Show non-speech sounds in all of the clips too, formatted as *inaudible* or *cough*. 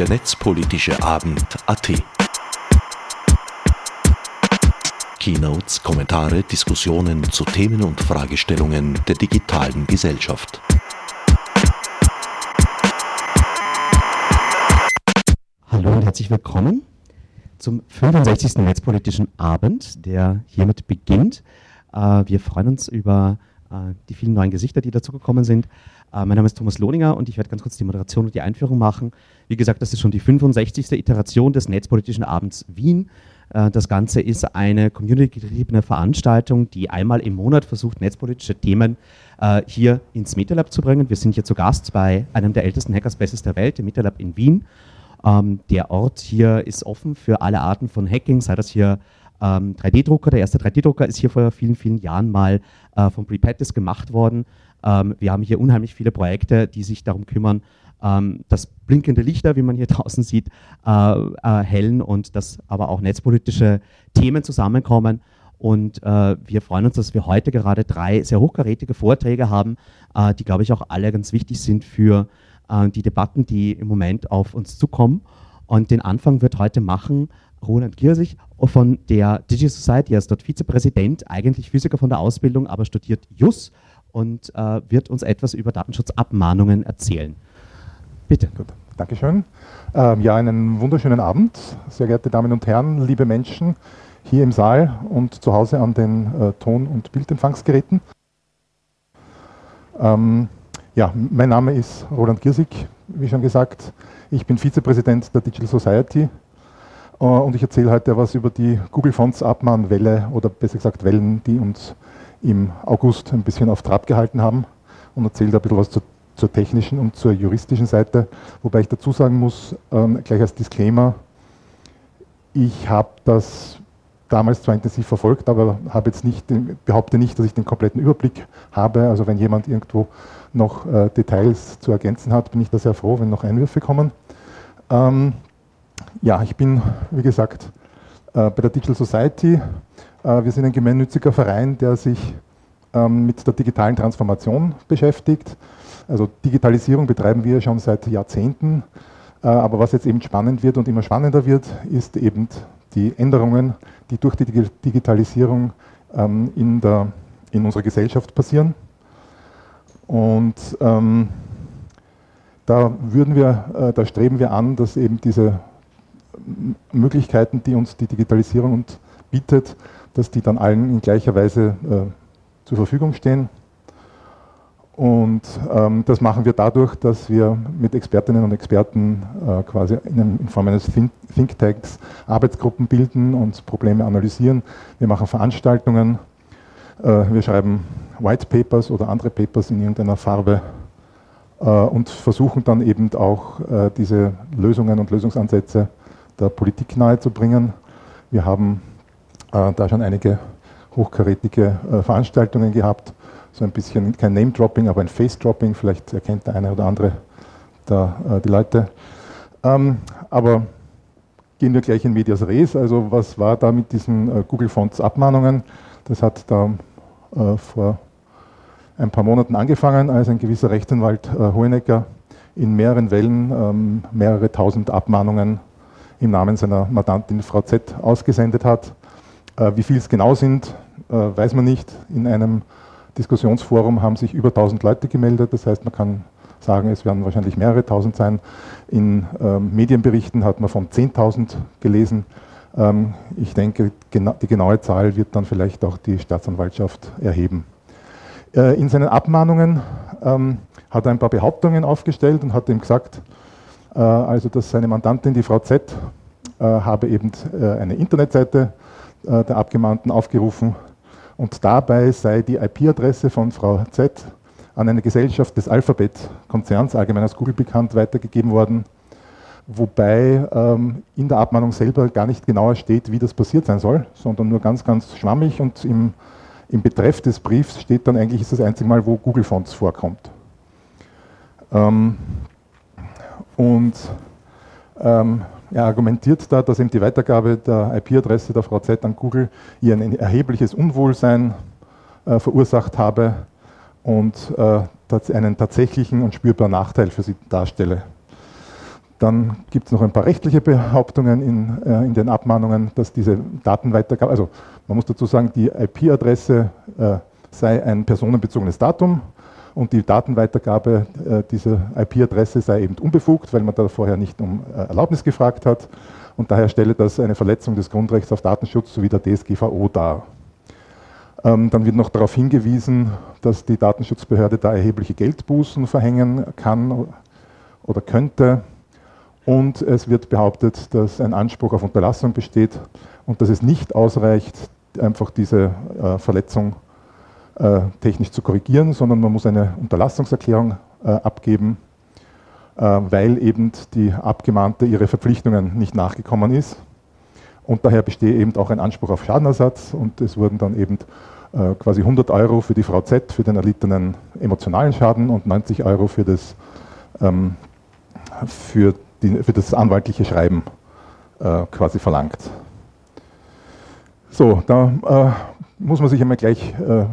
der netzpolitische Abend AT. Keynotes, Kommentare, Diskussionen zu Themen und Fragestellungen der digitalen Gesellschaft. Hallo und herzlich willkommen zum 65. Netzpolitischen Abend, der hiermit beginnt. Äh, wir freuen uns über äh, die vielen neuen Gesichter, die dazugekommen sind. Äh, mein Name ist Thomas Lohninger und ich werde ganz kurz die Moderation und die Einführung machen. Wie gesagt, das ist schon die 65. Iteration des Netzpolitischen Abends Wien. Äh, das Ganze ist eine community-getriebene Veranstaltung, die einmal im Monat versucht, netzpolitische Themen äh, hier ins MetaLab zu bringen. Wir sind hier zu Gast bei einem der ältesten Hackerspaces der Welt, dem MetaLab in Wien. Ähm, der Ort hier ist offen für alle Arten von Hacking, sei das hier ähm, 3D-Drucker. Der erste 3D-Drucker ist hier vor vielen, vielen Jahren mal äh, von Prepatis gemacht worden. Ähm, wir haben hier unheimlich viele Projekte, die sich darum kümmern, ähm, dass blinkende Lichter, wie man hier *laughs* draußen sieht, äh, äh, hellen und dass aber auch netzpolitische Themen zusammenkommen. Und äh, wir freuen uns, dass wir heute gerade drei sehr hochkarätige Vorträge haben, äh, die, glaube ich, auch alle ganz wichtig sind für äh, die Debatten, die im Moment auf uns zukommen. Und den Anfang wird heute machen Roland Giersich von der Digital Society. Er ist dort Vizepräsident, eigentlich Physiker von der Ausbildung, aber studiert JUS und äh, wird uns etwas über Datenschutzabmahnungen erzählen. Bitte. Gut, Dankeschön. Ähm, ja, einen wunderschönen Abend, sehr geehrte Damen und Herren, liebe Menschen hier im Saal und zu Hause an den äh, Ton- und Bildempfangsgeräten. Ähm, ja, mein Name ist Roland Giersig, wie schon gesagt. Ich bin Vizepräsident der Digital Society äh, und ich erzähle heute was über die Google Fonts Abmahnwelle oder besser gesagt Wellen, die uns im August ein bisschen auf Trab gehalten haben und erzähle da ein bisschen was zur, zur technischen und zur juristischen Seite. Wobei ich dazu sagen muss, ähm, gleich als Disclaimer, ich habe das damals zwar intensiv verfolgt, aber habe jetzt nicht, behaupte nicht, dass ich den kompletten Überblick habe. Also wenn jemand irgendwo noch äh, Details zu ergänzen hat, bin ich da sehr froh, wenn noch Einwürfe kommen. Ähm, ja, ich bin, wie gesagt, äh, bei der Digital Society. Äh, wir sind ein gemeinnütziger Verein, der sich ähm, mit der digitalen Transformation beschäftigt. Also Digitalisierung betreiben wir schon seit Jahrzehnten. Äh, aber was jetzt eben spannend wird und immer spannender wird, ist eben die Änderungen, die durch die Digitalisierung ähm, in, der, in unserer Gesellschaft passieren. Und ähm, da wir, äh, da streben wir an, dass eben diese Möglichkeiten, die uns die Digitalisierung bietet, dass die dann allen in gleicher Weise äh, zur Verfügung stehen. Und ähm, das machen wir dadurch, dass wir mit Expertinnen und Experten äh, quasi in, in, Form eines Think Thinktanks Arbeitsgruppen bilden und Probleme analysieren. Wir machen Veranstaltungen, äh, wir schreiben White Papers oder andere Papers in irgendeiner Farbe äh, und versuchen dann eben auch äh, diese Lösungen und Lösungsansätze der Politik nahezubringen. Wir haben da schon einige hochkarätige äh, Veranstaltungen gehabt, so ein bisschen kein Name-Dropping, aber ein Face-Dropping, vielleicht erkennt der eine oder andere da, äh, die Leute. Ähm, aber gehen wir gleich in Medias Res, also was war da mit diesen äh, Google Fonts Abmahnungen? Das hat da äh, vor ein paar Monaten angefangen, als ein gewisser Rechtsanwalt äh, Hohenecker in mehreren Wellen ähm, mehrere tausend Abmahnungen im Namen seiner Mandantin Frau Z ausgesendet hat. Äh, wie viel es genau sind, äh, weiß man nicht. In einem Diskussionsforum haben sich über 1000 Leute gemeldet. Das heißt, man kann sagen, es werden wahrscheinlich mehrere tausend sein. In ähm, Medienberichten hat man von 10.000 gelesen. Ähm, ich denke, die genaue Zahl wird dann vielleicht auch die Staatsanwaltschaft erheben. Äh, in seinen Abmahnungen ähm, hat er ein paar Behauptungen aufgestellt und hat ihm gesagt, äh, also dass seine Mandantin, die Frau Z, äh, habe eben äh, eine Internetseite der Abgemahnten aufgerufen und dabei sei die IP-Adresse von Frau Z an eine Gesellschaft des Alphabet-Konzerns, allgemein als Google bekannt, weitergegeben worden, wobei ähm, in der Abmahnung selber gar nicht genauer steht, wie das passiert sein soll, sondern nur ganz, ganz schwammig und im, im Betreff des Briefs steht dann eigentlich, ist das einzige Mal, wo Google Fonts vorkommt. Ähm, und ähm, er argumentiert da, dass eben die Weitergabe der IP-Adresse der Frau Z an Google ihr ein erhebliches Unwohlsein äh, verursacht habe und äh, einen tatsächlichen und spürbaren Nachteil für sie darstelle. Dann gibt es noch ein paar rechtliche Behauptungen in, äh, in, den Abmahnungen, dass diese Datenweitergabe, also man muss dazu sagen, die IP-Adresse äh, sei ein personenbezogenes Datum und die Datenweitergabe äh, dieser IP-Adresse sei eben unbefugt, weil man da vorher nicht um äh, Erlaubnis gefragt hat und daher stelle das eine Verletzung des Grundrechts auf Datenschutz sowie der DSGVO dar. Ähm, dann wird noch darauf hingewiesen, dass die Datenschutzbehörde da erhebliche Geldbußen verhängen kann oder könnte. Und es wird behauptet, dass ein Anspruch auf Unterlassung besteht und dass es nicht ausreicht, einfach diese äh, Verletzung äh, technisch zu korrigieren, sondern man muss eine Unterlassungserklärung äh, abgeben, äh, weil eben die Abgemahnte ihre Verpflichtungen nicht nachgekommen ist. Und daher bestehe eben auch ein Anspruch auf Schadenersatz und es wurden dann eben äh, quasi 100 Euro für die Frau Z für den erlittenen emotionalen Schaden und 90 Euro für das, ähm, für, die, für das anwaltliche Schreiben äh, quasi verlangt. So, da muss man sich einmal gleich äh,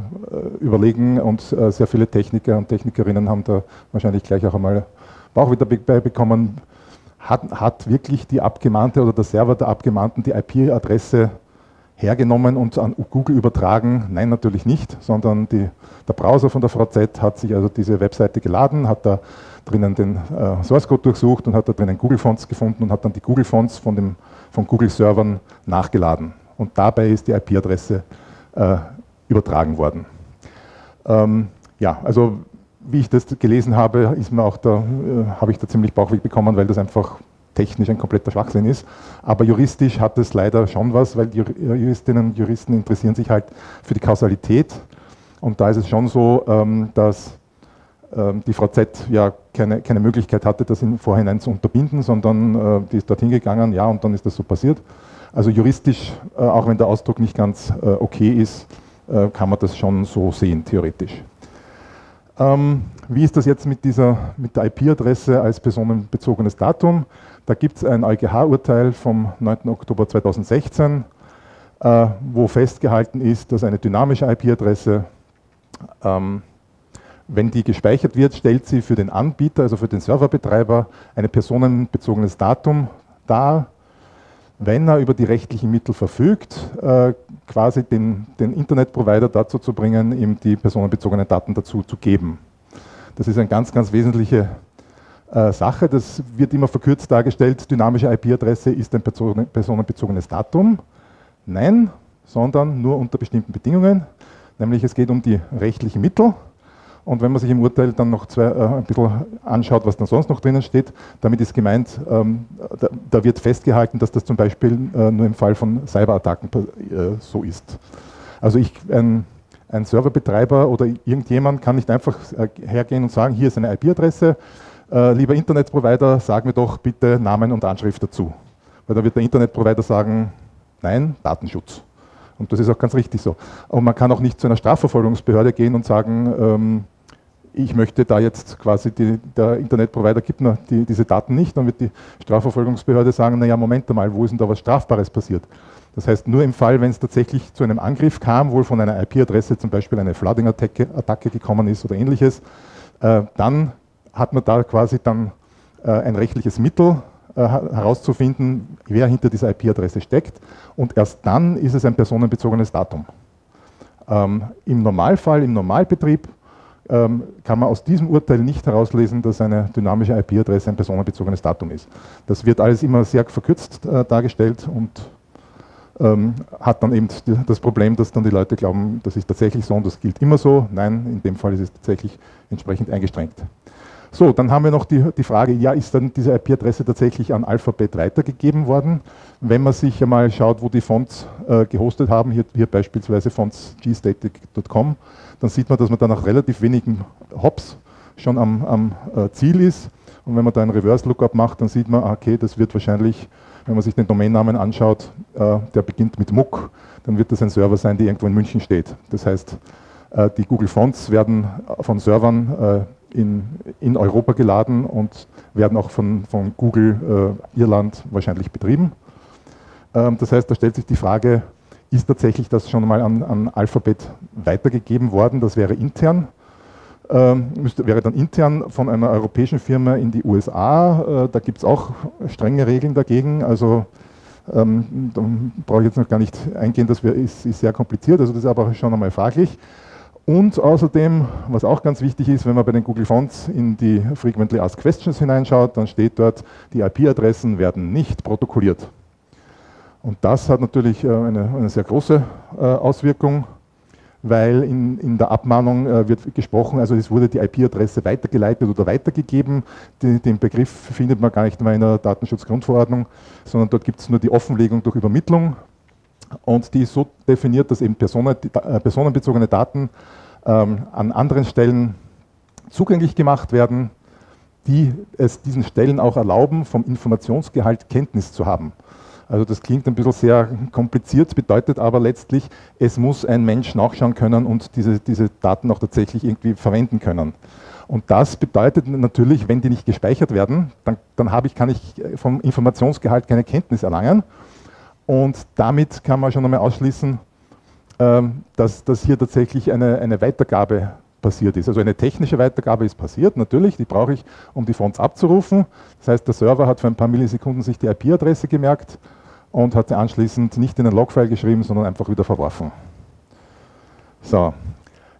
überlegen und äh, sehr viele Techniker und Technikerinnen haben da wahrscheinlich gleich auch einmal Bauch wieder bekommen. Hat, hat wirklich die Abgemahnte oder der Server der Abgemahnten die IP-Adresse hergenommen und an Google übertragen? Nein, natürlich nicht, sondern die, der Browser von der VZ hat sich also diese Webseite geladen, hat da drinnen den äh, Source Code durchsucht und hat da drinnen Google Fonts gefunden und hat dann die Google Fonts von, dem, von Google Servern nachgeladen. Und dabei ist die IP-Adresse äh, übertragen worden. Ähm, ja, also wie ich das gelesen habe, ist mir auch da, äh, habe ich da ziemlich Bauchweg bekommen, weil das einfach technisch ein kompletter Schwachsinn ist. Aber juristisch hat es leider schon was, weil die Juristinnen und Juristen interessieren sich halt für die Kausalität. Und da ist es schon so, ähm, dass ähm, die Frau Z ja keine, keine Möglichkeit hatte, das im Vorhinein zu unterbinden, sondern äh, die ist dorthin gegangen, ja, und dann ist das so passiert. Also juristisch, äh, auch wenn der Ausdruck nicht ganz äh, okay ist, kann man das schon so sehen, theoretisch. Ähm, wie ist das jetzt mit, dieser, mit der IP-Adresse als personenbezogenes Datum? Da gibt es ein EuGH-Urteil vom 9. Oktober 2016, äh, wo festgehalten ist, dass eine dynamische IP-Adresse, ähm, wenn die gespeichert wird, stellt sie für den Anbieter, also für den Serverbetreiber, ein personenbezogenes Datum dar, wenn er über die rechtlichen Mittel verfügt, äh, quasi den, den Internetprovider dazu zu bringen, ihm die personenbezogenen Daten dazu zu geben. Das ist eine ganz, ganz wesentliche äh, Sache. Das wird immer verkürzt dargestellt. Dynamische IP-Adresse ist ein personenbezogenes Datum. Nein, sondern nur unter bestimmten Bedingungen. Nämlich es geht um die rechtlichen Mittel. Und wenn man sich im Urteil dann noch zwei, äh, ein bisschen anschaut, was dann sonst noch drinnen steht, damit ist gemeint, ähm, da, da, wird festgehalten, dass das zum Beispiel äh, nur im Fall von Cyberattacken äh, so ist. Also ich, ein, ein Serverbetreiber oder irgendjemand kann nicht einfach äh, hergehen und sagen, hier ist eine IP-Adresse, äh, lieber Internetprovider, sag mir doch bitte Namen und Anschrift dazu. Weil da wird der Internetprovider sagen, nein, Datenschutz. Und das ist auch ganz richtig so. Und man kann auch nicht zu einer Strafverfolgungsbehörde gehen und sagen, ähm, ich möchte da jetzt quasi, die, der Internetprovider gibt mir die, diese Daten nicht, dann wird die Strafverfolgungsbehörde sagen, naja, Moment einmal, wo ist denn da was Strafbares passiert? Das heißt, nur im Fall, wenn es tatsächlich zu einem Angriff kam, wohl von einer IP-Adresse zum Beispiel eine Flooding-Attacke gekommen ist oder ähnliches, äh, dann hat man da quasi dann äh, ein rechtliches Mittel äh, herauszufinden, wer hinter dieser IP-Adresse steckt und erst dann ist es ein personenbezogenes Datum. Ähm, Im Normalfall, im Normalbetrieb kann man aus diesem Urteil nicht herauslesen, dass eine dynamische IP-Adresse ein personenbezogenes Datum ist. Das wird alles immer sehr verkürzt äh, dargestellt und ähm, hat dann eben das Problem, dass dann die Leute glauben, das ist tatsächlich so und das gilt immer so. Nein, in dem Fall ist es tatsächlich entsprechend eingestrengt. So, dann haben wir noch die, die Frage, ja, ist dann diese IP-Adresse tatsächlich an Alphabet weitergegeben worden? Wenn man sich einmal schaut, wo die Fonts äh, gehostet haben, hier, hier beispielsweise Fonts gstatic.com, dann sieht man, dass man da nach relativ wenigen Hops schon am, am äh, Ziel ist. Und wenn man da einen Reverse-Lookup macht, dann sieht man, ah, okay, das wird wahrscheinlich, wenn man sich den Domainnamen anschaut, äh, der beginnt mit Muck, dann wird das ein Server sein, der irgendwo in München steht. Das heißt, äh, die Google Fonts werden von Servern äh, in, in Europa geladen und werden auch von, von Google äh, Irland wahrscheinlich betrieben. Ähm, das heißt, da stellt sich die Frage, ist tatsächlich das schon mal an, an Alphabet weitergegeben worden, das wäre intern. ähm, müsste, wäre dann intern von einer europäischen Firma in die USA. Äh, da gibt es auch strenge Regeln dagegen. Also ähm, da brauche ich jetzt noch gar nicht eingehen, das wär, ist, ist, sehr kompliziert, also das ist aber schon einmal fraglich. Und außerdem, was auch ganz wichtig ist, wenn man bei den Google Fonts in die Frequently Asked Questions hineinschaut, dann steht dort, die IP-Adressen werden nicht protokolliert. Und das hat natürlich äh, eine, eine sehr große äh, Auswirkung weil in, in der Abmahnung äh, wird gesprochen, also es wurde die IP-Adresse weitergeleitet oder weitergegeben. Die, den Begriff findet man gar nicht mehr in der Datenschutzgrundverordnung, sondern dort gibt es nur die Offenlegung durch Übermittlung und die ist so definiert, dass eben Personen, personenbezogene Daten ähm, an anderen Stellen zugänglich gemacht werden, die es diesen Stellen auch erlauben, vom Informationsgehalt Kenntnis zu haben. Also das klingt ein bisschen sehr kompliziert, bedeutet aber letztlich, es muss ein Mensch nachschauen können und diese, diese Daten auch tatsächlich irgendwie verwenden können. Und das bedeutet natürlich, wenn die nicht gespeichert werden, dann, dann habe ich, kann ich vom Informationsgehalt keine Kenntnis erlangen. Und damit kann man schon einmal ausschließen, dass, dass hier tatsächlich eine, eine Weitergabe passiert ist. Also eine technische Weitergabe ist passiert, natürlich, die brauche ich, um die Fonts abzurufen. Das heißt, der Server hat für ein paar Millisekunden sich die IP-Adresse gemerkt und hat sie anschließend nicht in ein Logfile geschrieben, sondern einfach wieder verworfen. So.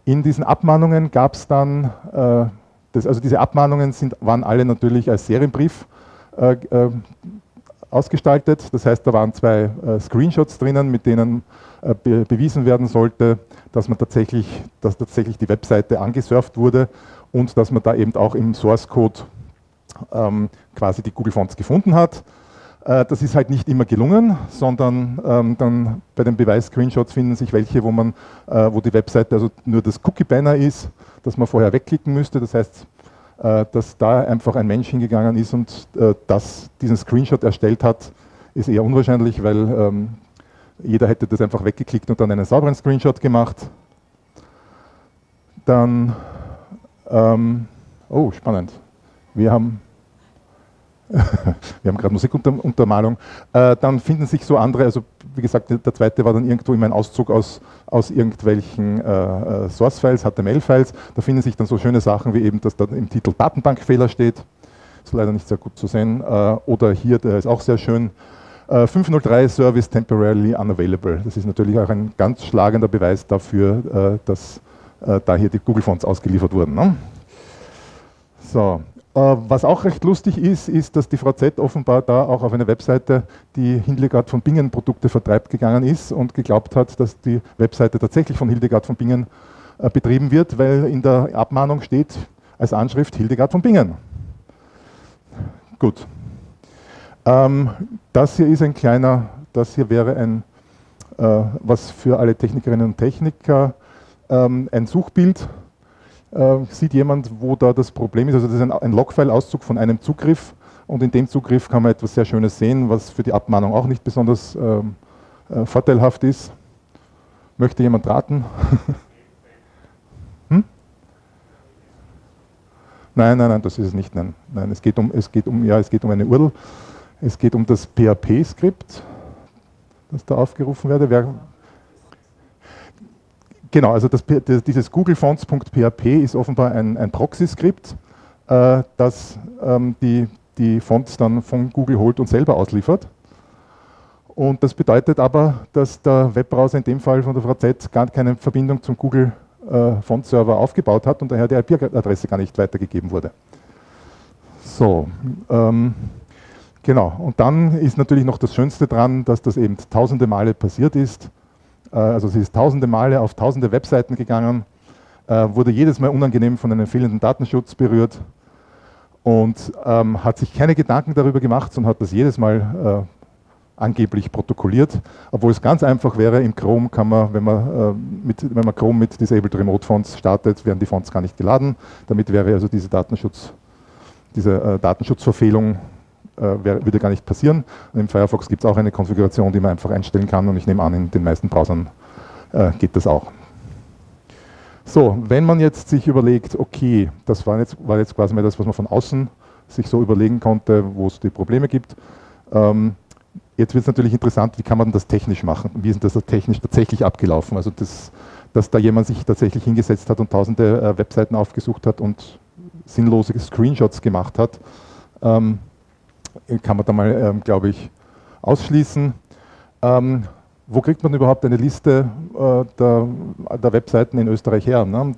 In diesen Abmahnungen gab es dann, äh, das, also diese Abmahnungen sind, waren alle natürlich als Serienbrief äh, äh, ausgestaltet. Das heißt, da waren zwei äh, Screenshots drinnen, mit denen be bewiesen werden sollte, dass man tatsächlich, dass tatsächlich die Webseite angesurft wurde und dass man da eben auch im Source Code ähm, quasi die Google Fonts gefunden hat. Äh, das ist halt nicht immer gelungen, sondern ähm, dann bei den Beweis-Screenshots finden sich welche, wo, man, äh, wo die Webseite also nur das Cookie-Banner ist, das man vorher wegklicken müsste. Das heißt, äh, dass da einfach ein Mensch hingegangen ist und äh, das, diesen Screenshot erstellt hat, ist eher unwahrscheinlich, weil ähm, jeder hätte das einfach weggeklickt und dann einen sauberen Screenshot gemacht. Dann, ähm, oh, spannend. Wir haben *laughs* wir haben gerade Musikuntermalung, äh, dann finden sich so andere, also wie gesagt, der zweite war dann irgendwo immer ein Auszug aus, aus irgendwelchen äh, äh Source-Files, HTML-Files, da finden sich dann so schöne Sachen wie eben, dass da im Titel Datenbankfehler steht, ist leider nicht sehr gut zu sehen, äh, oder hier, der ist auch sehr schön, 503 äh, Service temporarily unavailable. Das ist natürlich auch ein ganz schlagender Beweis dafür, äh, dass da hier die Google-Fonts ausgeliefert wurden. Ne? So, äh, was auch recht lustig ist, ist, dass die VZ offenbar da auch auf eine Webseite, die Hildegard von Bingen Produkte vertreibt, gegangen ist und geglaubt hat, dass die Webseite tatsächlich von Hildegard von Bingen äh, betrieben wird, weil in der Abmahnung steht als Anschrift Hildegard von Bingen. Gut. Ähm, das hier ist ein kleiner, das hier wäre ein, äh, was für alle Technikerinnen und Techniker, ähm, ein Suchbild äh, sieht jemand, wo da das Problem ist. Also das ist ein, ein Logfile-Auszug von einem Zugriff und in dem Zugriff kann man etwas sehr Schönes sehen, was für die Abmahnung auch nicht besonders ähm, äh, vorteilhaft ist. Möchte jemand raten? *laughs* hm? Nein, nein, nein, das ist es nicht. Nein, nein es, geht um, es, geht um, ja, es geht um eine URL. Es geht um das PHP-Skript, das da aufgerufen werde. Wer, Genau, also das, dieses googlefonts.php ist offenbar ein, ein Proxy-Skript, äh, das ähm, die, die Fonts dann von Google holt und selber ausliefert. Und das bedeutet aber, dass der Webbrowser in dem Fall von der VZ gar keine Verbindung zum Google äh, Font-Server aufgebaut hat und daher die IP-Adresse gar nicht weitergegeben wurde. So, ähm, genau. Und dann ist natürlich noch das Schönste dran, dass das eben tausende Male passiert ist äh, also sie ist tausende Male auf tausende Webseiten gegangen, äh, wurde jedes Mal unangenehm von einem fehlenden Datenschutz berührt und ähm, hat sich keine Gedanken darüber gemacht, sondern hat das jedes Mal äh, angeblich protokolliert, obwohl es ganz einfach wäre, im Chrome kann man, wenn man, äh, mit, wenn man Chrome mit Disabled Remote Fonts startet, werden die Fonts gar nicht geladen. Damit wäre also diese, Datenschutz, diese äh, Datenschutzverfehlung äh, würde gar nicht passieren. Und Im Firefox gibt es auch eine Konfiguration, die man einfach einstellen kann und ich nehme an, in den meisten Browsern äh, geht das auch. So, wenn man jetzt sich überlegt, okay, das war jetzt, war jetzt quasi mal das, was man von außen sich so überlegen konnte, wo es die Probleme gibt. Ähm, jetzt wird es natürlich interessant, wie kann man das technisch machen? Wie ist das technisch tatsächlich abgelaufen? Also das, dass da jemand sich tatsächlich hingesetzt hat und tausende äh, Webseiten aufgesucht hat und sinnlose Screenshots gemacht hat. Ähm, kann man da mal, ähm, glaube ich, ausschließen. Ähm, wo kriegt man überhaupt eine Liste äh, der, der, Webseiten in Österreich her? Ne?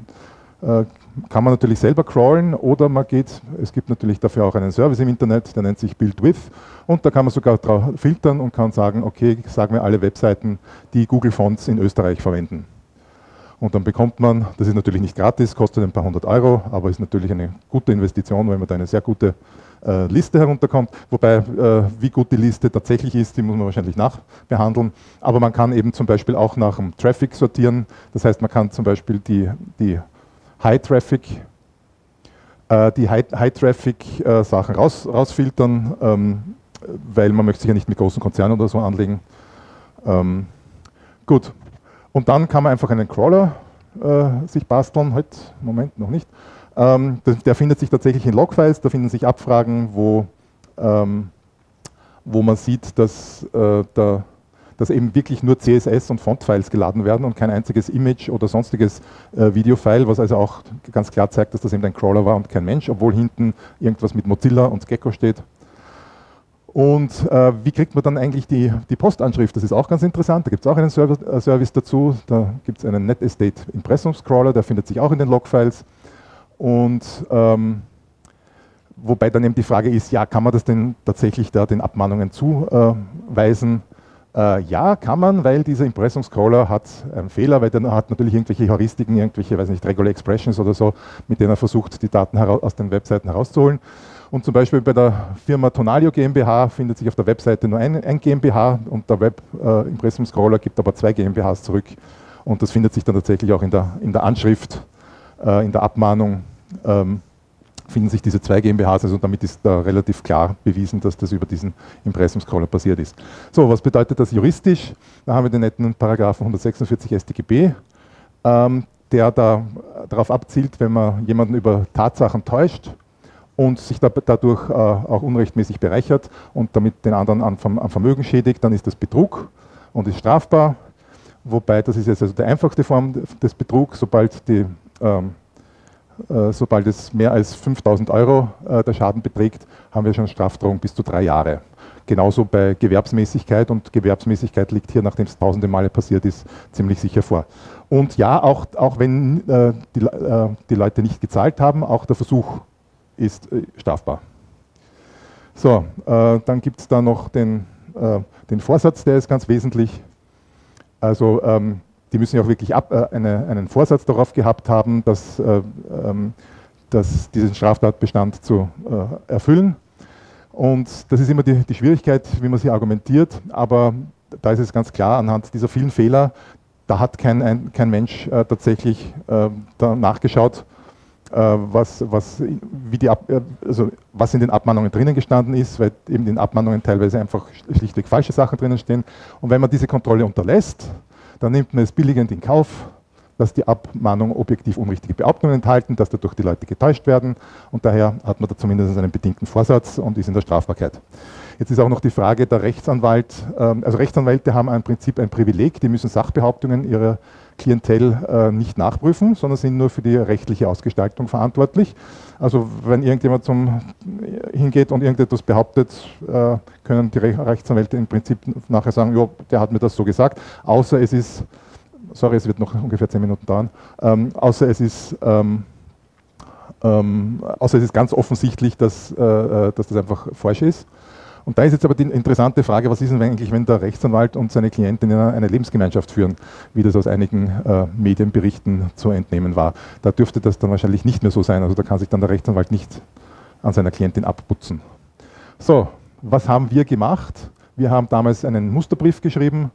Äh, kann man natürlich selber crawlen oder man geht, es gibt natürlich dafür auch einen Service im Internet, der nennt sich BuildWith und da kann man sogar filtern und kann sagen, okay, sagen wir alle Webseiten, die Google Fonts in Österreich verwenden. Und dann bekommt man, das ist natürlich nicht gratis, kostet ein paar hundert Euro, aber ist natürlich eine gute Investition, weil man da eine sehr gute äh, Liste herunterkommt. Wobei, äh, wie gut die Liste tatsächlich ist, die muss man wahrscheinlich nachbehandeln. Aber man kann eben zum Beispiel auch nach dem Traffic sortieren. Das heißt, man kann zum Beispiel die, die High-Traffic äh, die High-Traffic-Sachen äh, raus, rausfiltern, ähm, weil man möchte sich ja nicht mit großen Konzernen oder so anlegen. Ähm, gut, und dann kann man einfach einen Crawler äh, sich basteln, heute, Moment, noch nicht. Ähm, der, der, findet sich tatsächlich in Logfiles, da finden sich Abfragen, wo, ähm, wo man sieht, dass, äh, da, dass eben wirklich nur CSS und Fontfiles geladen werden und kein einziges Image oder sonstiges äh, Videofile, was also auch ganz klar zeigt, dass das eben ein Crawler war und kein Mensch, obwohl hinten irgendwas mit Mozilla und Gecko steht. Und äh, wie kriegt man dann eigentlich die, die Postanschrift? Das ist auch ganz interessant. Da gibt es auch einen Service, äh, Service dazu. Da gibt es einen NetEstate Impressumscrawler, der findet sich auch in den Logfiles. Und ähm, wobei dann eben die Frage ist, ja, kann man das denn tatsächlich da den Abmahnungen zuweisen? Äh, ja, kann man, weil dieser Impressumscrawler hat einen Fehler, weil der hat natürlich irgendwelche Heuristiken, irgendwelche, weiß nicht, Regular Expressions oder so, mit denen er versucht, die Daten aus den Webseiten herauszuholen. Und zum Beispiel bei der Firma Tonalio GmbH findet sich auf der Webseite nur ein, ein GmbH und der Web-Impressum-Scroller äh, gibt aber zwei GmbHs zurück. Und das findet sich dann tatsächlich auch in der, in der Anschrift, äh, in der Abmahnung, ähm, finden sich diese zwei GmbHs. Also damit ist da relativ klar bewiesen, dass das über diesen Impressum-Scroller passiert ist. So, was bedeutet das juristisch? Da haben wir den netten Paragraphen 146 StGB. Ähm, der da darauf abzielt, wenn man jemanden über Tatsachen täuscht, und sich dadurch äh, auch unrechtmäßig bereichert und damit den anderen an, Vermögen schädigt, dann ist das Betrug und ist strafbar. Wobei, das ist jetzt also die einfachste Form des Betrugs, sobald, die, ähm, äh, sobald es mehr als 5000 Euro äh, der Schaden beträgt, haben wir schon Strafdrohung bis zu drei Jahre. Genauso bei Gewerbsmäßigkeit und Gewerbsmäßigkeit liegt hier, nachdem es tausende Male passiert ist, ziemlich sicher vor. Und ja, auch, auch wenn äh, die, äh, die Leute nicht gezahlt haben, auch der Versuch ist äh, strafbar. So, äh, dann gibt es da noch den, äh, den Vorsatz, der ist ganz wesentlich. Also ähm, die müssen ja auch wirklich ab, äh, eine, einen Vorsatz darauf gehabt haben, dass, äh, ähm, dass diesen Straftatbestand zu äh, erfüllen. Und das ist immer die, die, Schwierigkeit, wie man sie argumentiert, aber da ist es ganz klar, anhand dieser vielen Fehler, da hat kein, ein, kein Mensch tatsächlich nachgeschaut, äh, was, was, wie die Ab, äh, also was in den Abmahnungen drinnen gestanden ist, weil eben in den Abmahnungen teilweise einfach schlichtweg falsche Sachen drinnen stehen. Und wenn man diese Kontrolle unterlässt, dann nimmt man es billigend in Kauf, dass die Abmahnungen objektiv unrichtige Behauptungen enthalten, dass dadurch die Leute getäuscht werden und daher hat man da zumindest einen bedingten Vorsatz und ist in der Strafbarkeit. Jetzt ist auch noch die Frage der Rechtsanwalt, ähm, also Rechtsanwälte haben im Prinzip ein Privileg, die müssen Sachbehauptungen ihrer Klientel äh, nicht nachprüfen, sondern sind nur für die rechtliche Ausgestaltung verantwortlich. Also wenn irgendjemand zum, hingeht und irgendetwas behauptet, äh, können die Rechtsanwälte im Prinzip nachher sagen, ja, der hat mir das so gesagt, außer es ist, sorry, es wird noch ungefähr zehn Minuten dauern, ähm, außer es ist ähm, ähm, außer es ist ganz offensichtlich, dass, äh, äh dass das einfach falsch ist. Und da ist jetzt aber die interessante Frage, was ist denn eigentlich, wenn der Rechtsanwalt und seine Klientin eine Lebensgemeinschaft führen, wie das aus einigen äh, Medienberichten zu entnehmen war. Da dürfte das dann wahrscheinlich nicht mehr so sein. Also da kann sich dann der Rechtsanwalt nicht an seiner Klientin abputzen. So, was haben wir gemacht? Wir haben damals einen Musterbrief geschrieben,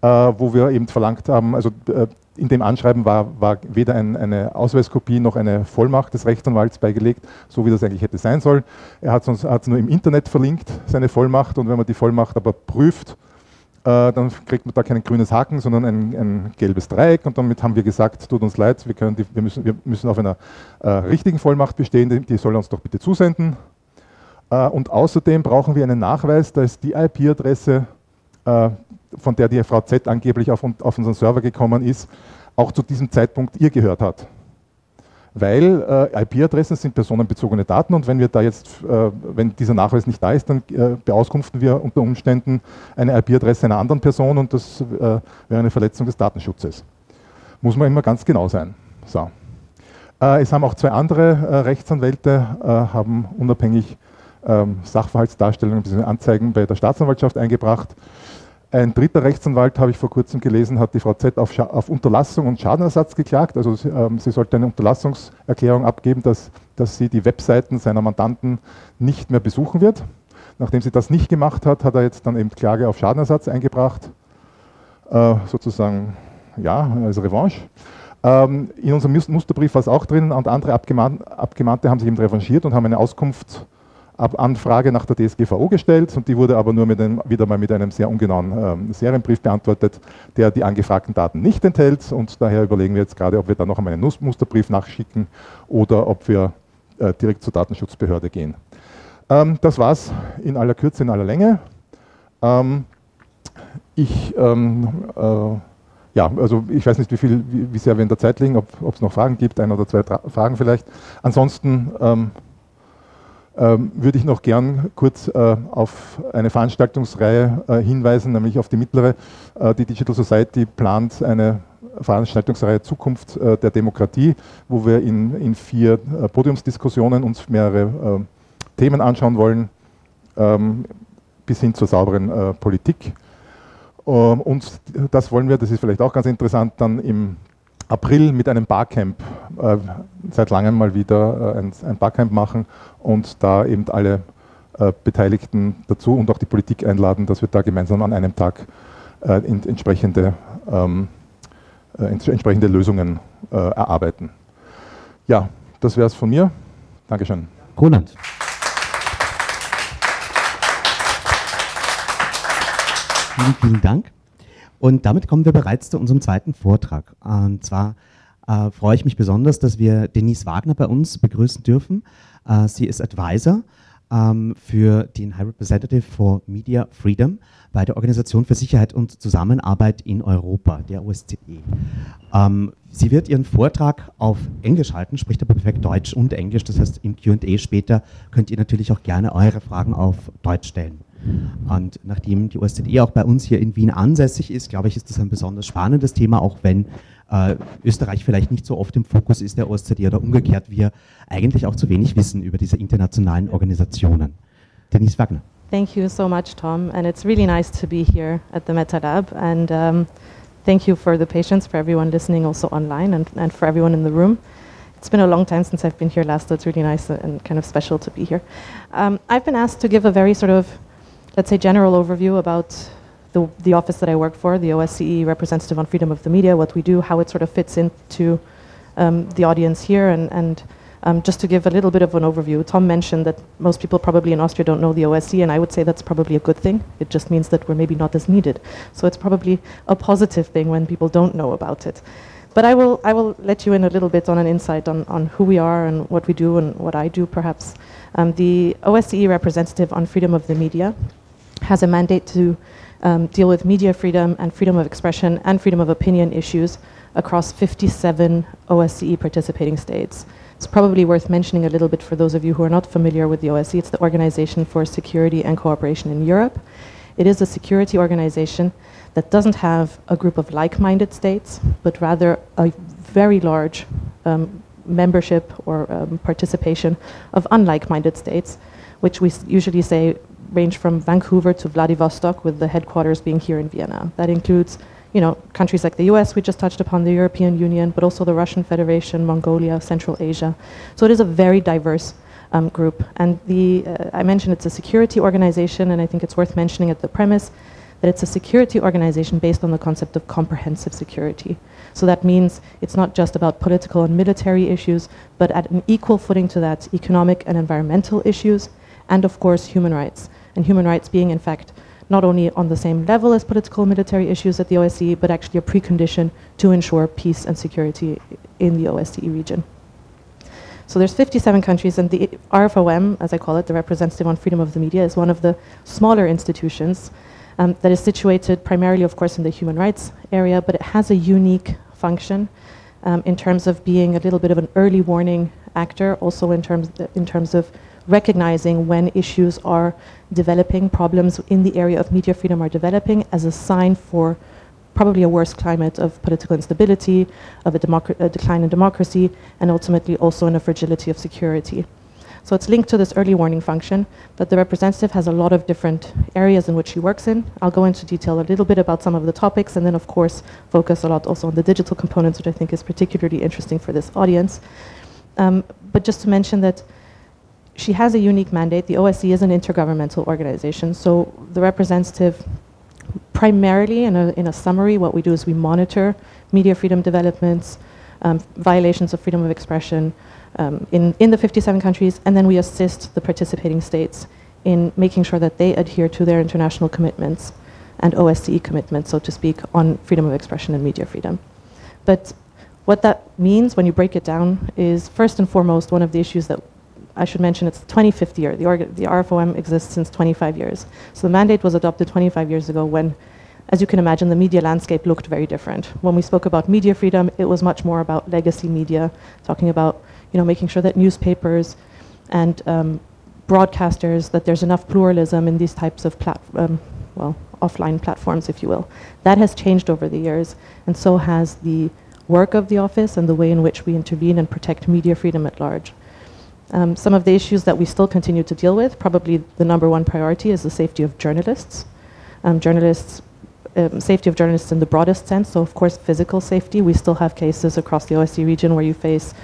äh, wo wir eben verlangt haben, also äh, in dem Anschreiben war, war weder ein, eine Ausweiskopie noch eine Vollmacht des Rechtsanwalts beigelegt, so wie das eigentlich hätte sein sollen. Er hat es nur im Internet verlinkt, seine Vollmacht, und wenn man die Vollmacht aber prüft, dann kriegt man da kein grünes Haken, sondern ein, ein, gelbes Dreieck und damit haben wir gesagt, tut uns leid, wir, die, wir, müssen, wir müssen, auf einer äh, richtigen Vollmacht bestehen, die, die soll uns doch bitte zusenden. Äh, und außerdem brauchen wir einen Nachweis, dass die IP-Adresse äh, von der die Frau Z angeblich auf, auf unseren Server gekommen ist, auch zu diesem Zeitpunkt ihr gehört hat. Weil äh, IP-Adressen sind personenbezogene Daten und wenn wir da jetzt, äh, wenn dieser Nachweis nicht da ist, dann äh, beauskunften wir unter Umständen eine IP-Adresse einer anderen Person und das äh, wäre eine Verletzung des Datenschutzes. Muss man immer ganz genau sein. So. Äh, es haben auch zwei andere äh, Rechtsanwälte haben unabhängig ähm, Sachverhaltsdarstellungen bzw. Anzeigen bei der Staatsanwaltschaft eingebracht. Ein dritter Rechtsanwalt, habe ich vor kurzem gelesen, hat die Frau Z auf, auf Unterlassung und Schadenersatz geklagt. Also ähm, sie sollte eine Unterlassungserklärung abgeben, dass, dass sie die Webseiten seiner Mandanten nicht mehr besuchen wird. Nachdem sie das nicht gemacht hat, hat er jetzt dann eben Klage auf Schadenersatz eingebracht, äh, sozusagen ja, als Revanche. Ähm, in unserem Musterbrief war es auch drin und andere Abgemahnte haben sich eben revanchiert und haben eine Auskunft Anfrage nach der DSGVO gestellt und die wurde aber nur einem, wieder mal mit einem sehr ungenauen ähm, Serienbrief beantwortet, der die angefragten Daten nicht enthält und daher überlegen wir jetzt gerade, ob wir da noch einmal einen Musterbrief nachschicken oder ob wir äh, direkt zur Datenschutzbehörde gehen. Ähm, das war es in aller Kürze, in aller Länge. Ähm, ich, ähm, äh, ja, also ich weiß nicht, wie, viel, wie, wie sehr wir in der Zeit liegen, ob es noch Fragen gibt, ein oder zwei Tra Fragen vielleicht. Ansonsten ähm, würde ich noch gern kurz äh, auf eine Veranstaltungsreihe äh, hinweisen, nämlich auf die mittlere. Äh, die Digital Society plant eine Veranstaltungsreihe Zukunft der Demokratie, wo wir in, in vier Podiumsdiskussionen uns mehrere Themen anschauen wollen, ähm, bis hin zur sauberen Politik. Ähm, und das wollen wir, das ist vielleicht auch ganz interessant, dann im April mit einem Barcamp äh, seit langem mal wieder äh, ein, ein, Barcamp machen und da eben alle äh, Beteiligten dazu und auch die Politik einladen, dass wir da gemeinsam an einem Tag äh, in, entsprechende, ähm, äh, entsprechende Lösungen äh, erarbeiten. Ja, das wäre es von mir. Dankeschön. Roland. Vielen, vielen Dank. Und damit kommen wir bereits zu unserem zweiten Vortrag. Und zwar äh, freue ich mich besonders, dass wir Denise Wagner bei uns begrüßen dürfen. Äh, sie ist Advisor ähm, für den High Representative for Media Freedom bei der Organisation für Sicherheit und Zusammenarbeit in Europa, der OSZE. Ähm, sie wird ihren Vortrag auf Englisch halten, spricht aber perfekt Deutsch und Englisch. Das heißt, im QA später könnt ihr natürlich auch gerne eure Fragen auf Deutsch stellen. Und nachdem die OSZE auch bei uns hier in Wien ansässig ist, glaube ich, ist das ein besonders spannendes Thema, auch wenn äh, Österreich vielleicht nicht so oft im Fokus ist der OSZE oder umgekehrt wir eigentlich auch zu wenig wissen über diese internationalen Organisationen. Denise Wagner. Thank you so much, Tom, and it's really nice to be here at the Meta Lab. And um, thank you for the patience for everyone listening, also online, and, and for everyone in the room. It's been a long time since I've been here last, so it's really nice and kind of special to be here. Um, I've been asked to give a very sort of let's say, general overview about the, the office that I work for, the OSCE Representative on Freedom of the Media, what we do, how it sort of fits into um, the audience here, and, and um, just to give a little bit of an overview. Tom mentioned that most people probably in Austria don't know the OSCE, and I would say that's probably a good thing. It just means that we're maybe not as needed. So it's probably a positive thing when people don't know about it. But I will, I will let you in a little bit on an insight on, on who we are and what we do and what I do, perhaps. Um, the OSCE representative on freedom of the media has a mandate to um, deal with media freedom and freedom of expression and freedom of opinion issues across 57 OSCE participating states. It's probably worth mentioning a little bit for those of you who are not familiar with the OSCE. It's the Organization for Security and Cooperation in Europe. It is a security organization that doesn't have a group of like minded states, but rather a very large um, membership or um, participation of unlike minded states, which we usually say range from Vancouver to Vladivostok, with the headquarters being here in Vienna. That includes you know, countries like the US, we just touched upon the European Union, but also the Russian Federation, Mongolia, Central Asia. So it is a very diverse um, group. And the, uh, I mentioned it's a security organization, and I think it's worth mentioning at the premise that it's a security organization based on the concept of comprehensive security. So that means it's not just about political and military issues, but at an equal footing to that, economic and environmental issues, and of course, human rights and human rights being, in fact, not only on the same level as political and military issues at the OSCE, but actually a precondition to ensure peace and security in the OSCE region. So there's 57 countries, and the RFOM, as I call it, the Representative on Freedom of the Media, is one of the smaller institutions um, that is situated primarily, of course, in the human rights area, but it has a unique function um, in terms of being a little bit of an early warning actor, also in terms, in terms of recognizing when issues are developing, problems in the area of media freedom are developing as a sign for probably a worse climate of political instability, of a, democ- a decline in democracy, and ultimately also in a fragility of security. So it's linked to this early warning function, but the representative has a lot of different areas in which he works in. I'll go into detail a little bit about some of the topics, and then, of course, focus a lot also on the digital components, which I think is particularly interesting for this audience. Um, but just to mention that she has a unique mandate. The OSCE is an intergovernmental organization, so the representative primarily, in a, in a summary, what we do is we monitor media freedom developments, um, violations of freedom of expression, um, in, in the 57 countries, and then we assist the participating states in making sure that they adhere to their international commitments and OSCE commitments, so to speak, on freedom of expression and media freedom. But what that means when you break it down is first and foremost one of the issues that I should mention it's the 25th year. The, orga- the RFOM exists since 25 years. So the mandate was adopted 25 years ago when, as you can imagine, the media landscape looked very different. When we spoke about media freedom, it was much more about legacy media, talking about you know, making sure that newspapers and um, broadcasters, that there's enough pluralism in these types of plat- um, well, offline platforms, if you will. That has changed over the years, and so has the work of the office and the way in which we intervene and protect media freedom at large. Um, some of the issues that we still continue to deal with, probably the number one priority, is the safety of journalists. Um, journalists, um, safety of journalists in the broadest sense. So, of course, physical safety. We still have cases across the OSCE region where you face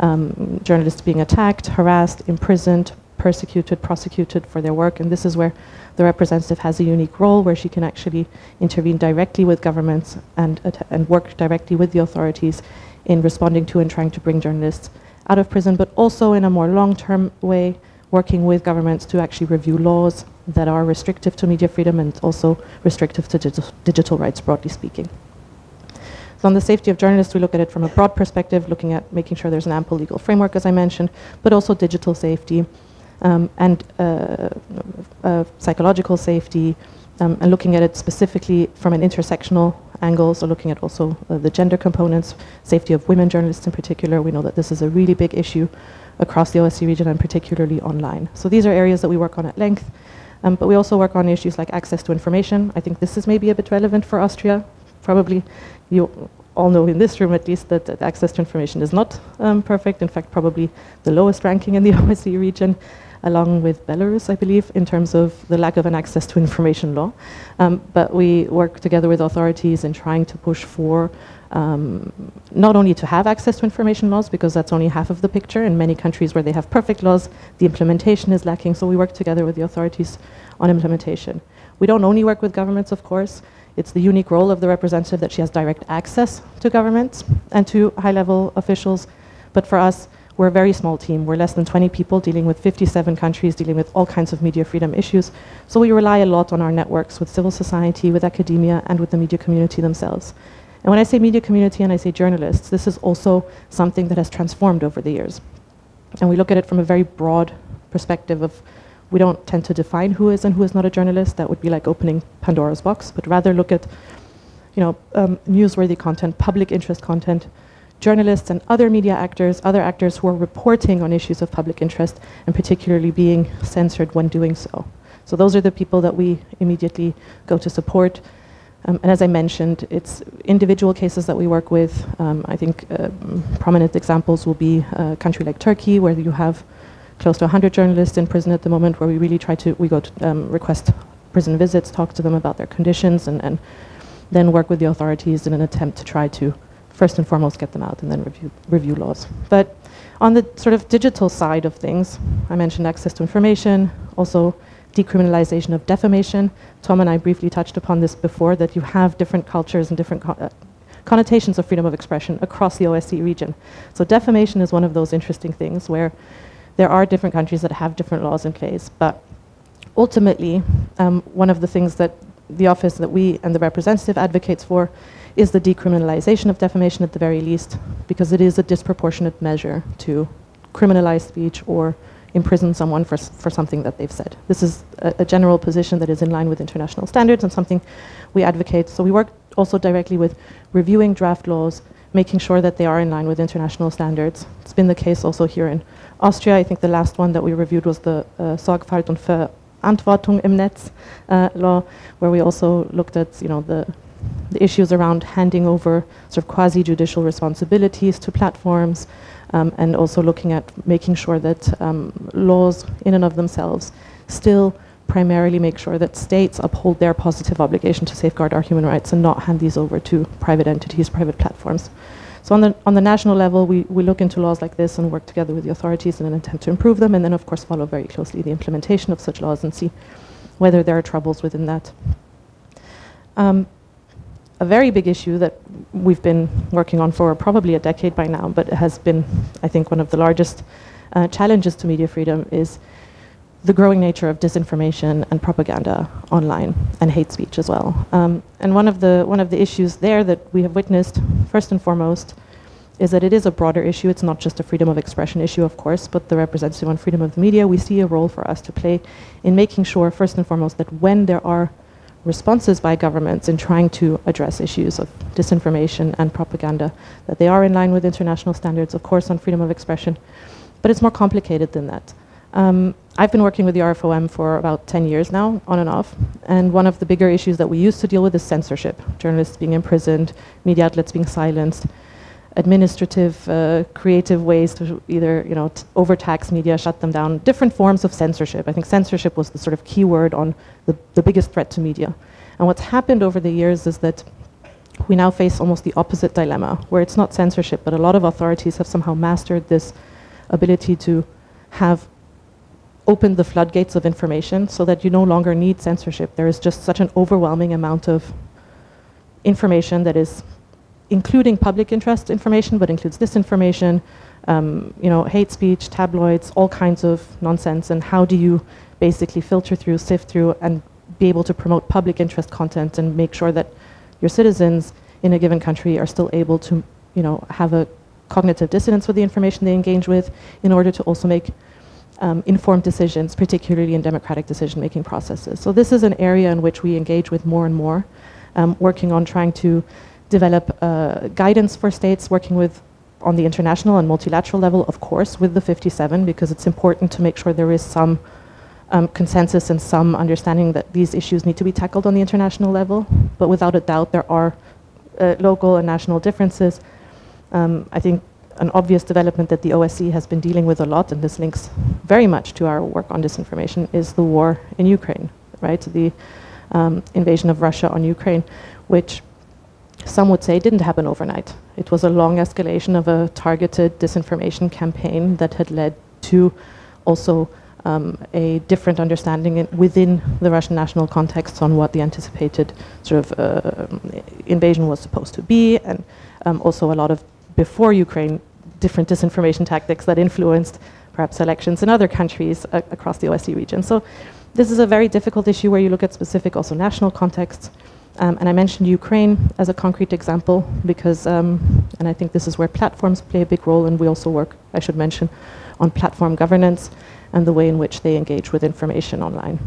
um, journalists being attacked, harassed, imprisoned, persecuted, prosecuted for their work. And this is where the representative has a unique role where she can actually intervene directly with governments and, and work directly with the authorities in responding to and trying to bring journalists out of prison, but also in a more long term way, working with governments to actually review laws that are restrictive to media freedom and also restrictive to digital, digital rights, broadly speaking. So on the safety of journalists, we look at it from a broad perspective, looking at making sure there's an ample legal framework, as I mentioned, but also digital safety um, and uh, uh, psychological safety, um, and looking at it specifically from an intersectional angle, so looking at also uh, the gender components, safety of women journalists in particular. We know that this is a really big issue across the OSCE region and particularly online. So these are areas that we work on at length. Um, but we also work on issues like access to information. I think this is maybe a bit relevant for Austria. Probably you all know in this room at least that, that access to information is not um, perfect. In fact, probably the lowest ranking in the *laughs* OSCE region, along with Belarus, I believe, in terms of the lack of an access to information law. Um, but we work together with authorities in trying to push for um, not only to have access to information laws, because that's only half of the picture. In many countries where they have perfect laws, the implementation is lacking. So we work together with the authorities on implementation. We don't only work with governments, of course. It's the unique role of the representative that she has direct access to governments and to high level officials. But for us, we're a very small team. We're less than 20 people dealing with 57 countries, dealing with all kinds of media freedom issues. So we rely a lot on our networks with civil society, with academia, and with the media community themselves. And when I say media community and I say journalists, this is also something that has transformed over the years. And we look at it from a very broad perspective of we don't tend to define who is and who is not a journalist. That would be like opening Pandora's box, but rather look at, you know, um, newsworthy content, public interest content, journalists and other media actors, other actors who are reporting on issues of public interest and particularly being censored when doing so. So those are the people that we immediately go to support. Um, and as I mentioned, it's individual cases that we work with. Um, I think uh, prominent examples will be a country like Turkey, where you have close to 100 journalists in prison at the moment where we really try to, we go to um, request prison visits, talk to them about their conditions, and, and then work with the authorities in an attempt to try to, first and foremost, get them out and then review, review laws. But on the sort of digital side of things, I mentioned access to information, also decriminalization of defamation. Tom and I briefly touched upon this before, that you have different cultures and different co- uh, connotations of freedom of expression across the OSCE region. So defamation is one of those interesting things where there are different countries that have different laws in place, but ultimately, um, one of the things that the office that we and the representative advocates for is the decriminalization of defamation at the very least, because it is a disproportionate measure to criminalize speech or imprison someone for, for something that they've said. This is a, a, general position that is in line with international standards and something we advocate. So we work also directly with reviewing draft laws, making sure that they are in line with international standards. It's been the case also here in Austria. I think the last one that we reviewed was the uh, Sorgfalt und Verantwortung im Netz uh, law, where we also looked at you know the the issues around handing over sort of quasi-judicial responsibilities to platforms, um, and also looking at making sure that um, laws in and of themselves still primarily make sure that states uphold their positive obligation to safeguard our human rights and not hand these over to private entities, private platforms. So on the, on the national level, we, we look into laws like this and work together with the authorities in an attempt to improve them, and then of course follow very closely the implementation of such laws and see whether there are troubles within that. Um, a very big issue that we've been working on for probably a decade by now, but has been, I think, one of the largest uh, challenges to media freedom is the growing nature of disinformation and propaganda online and hate speech as well. Um, and one of the one of the issues there that we have witnessed, first and foremost, is that it is a broader issue. It's not just a freedom of expression issue, of course, but the representative on freedom of the media. We see a role for us to play in making sure, first and foremost, that when there are responses by governments in trying to address issues of disinformation and propaganda, that they are in line with international standards, of course, on freedom of expression. But it's more complicated than that. Um, I've been working with the RFOM for about 10 years now, on and off, and one of the bigger issues that we used to deal with is censorship journalists being imprisoned, media outlets being silenced, administrative, uh, creative ways to either you know, overtax media, shut them down, different forms of censorship. I think censorship was the sort of key word on the, the biggest threat to media. And what's happened over the years is that we now face almost the opposite dilemma, where it's not censorship, but a lot of authorities have somehow mastered this ability to have opened the floodgates of information so that you no longer need censorship. There is just such an overwhelming amount of information that is including public interest information, but includes disinformation, um, you know, hate speech, tabloids, all kinds of nonsense. And how do you basically filter through, sift through, and be able to promote public interest content and make sure that your citizens in a given country are still able to, you know, have a cognitive dissonance with the information they engage with in order to also make um, informed decisions, particularly in democratic decision making processes. So, this is an area in which we engage with more and more, um, working on trying to develop uh, guidance for states, working with on the international and multilateral level, of course, with the 57, because it's important to make sure there is some um, consensus and some understanding that these issues need to be tackled on the international level. But without a doubt, there are uh, local and national differences. Um, I think an obvious development that the OSCE has been dealing with a lot, and this links very much to our work on disinformation, is the war in Ukraine, right? The um, invasion of Russia on Ukraine, which some would say didn't happen overnight. It was a long escalation of a targeted disinformation campaign that had led to also um, a different understanding within the Russian national context on what the anticipated sort of uh, invasion was supposed to be, and um, also a lot of before Ukraine different disinformation tactics that influenced perhaps elections in other countries uh, across the OSCE region. So this is a very difficult issue where you look at specific also national contexts. Um, and I mentioned Ukraine as a concrete example because, um, and I think this is where platforms play a big role, and we also work, I should mention, on platform governance and the way in which they engage with information online.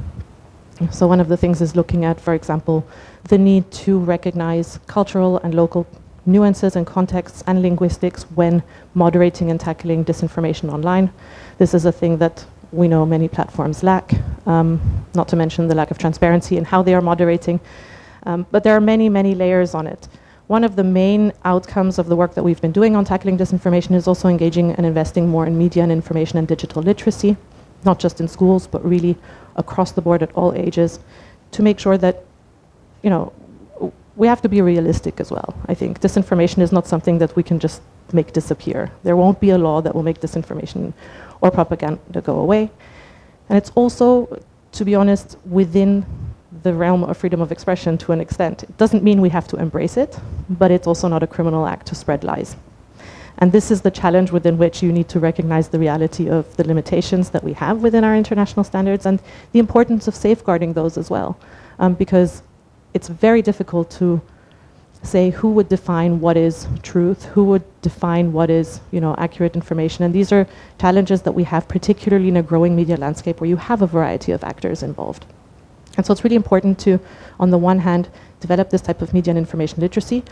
So, one of the things is looking at, for example, the need to recognize cultural and local nuances and contexts and linguistics when moderating and tackling disinformation online. This is a thing that we know many platforms lack, um, not to mention the lack of transparency in how they are moderating. Um, but there are many, many layers on it. One of the main outcomes of the work that we've been doing on tackling disinformation is also engaging and investing more in media and information and digital literacy, not just in schools, but really across the board at all ages, to make sure that, you know, we have to be realistic as well. I think disinformation is not something that we can just make disappear. There won't be a law that will make disinformation or propaganda go away. And it's also, to be honest, within the realm of freedom of expression to an extent. It doesn't mean we have to embrace it, but it's also not a criminal act to spread lies. And this is the challenge within which you need to recognize the reality of the limitations that we have within our international standards and the importance of safeguarding those as well. Um, because it's very difficult to say who would define what is truth, who would define what is you know accurate information, and these are challenges that we have, particularly in a growing media landscape where you have a variety of actors involved. And so it's really important to, on the one hand, develop this type of media and information literacy,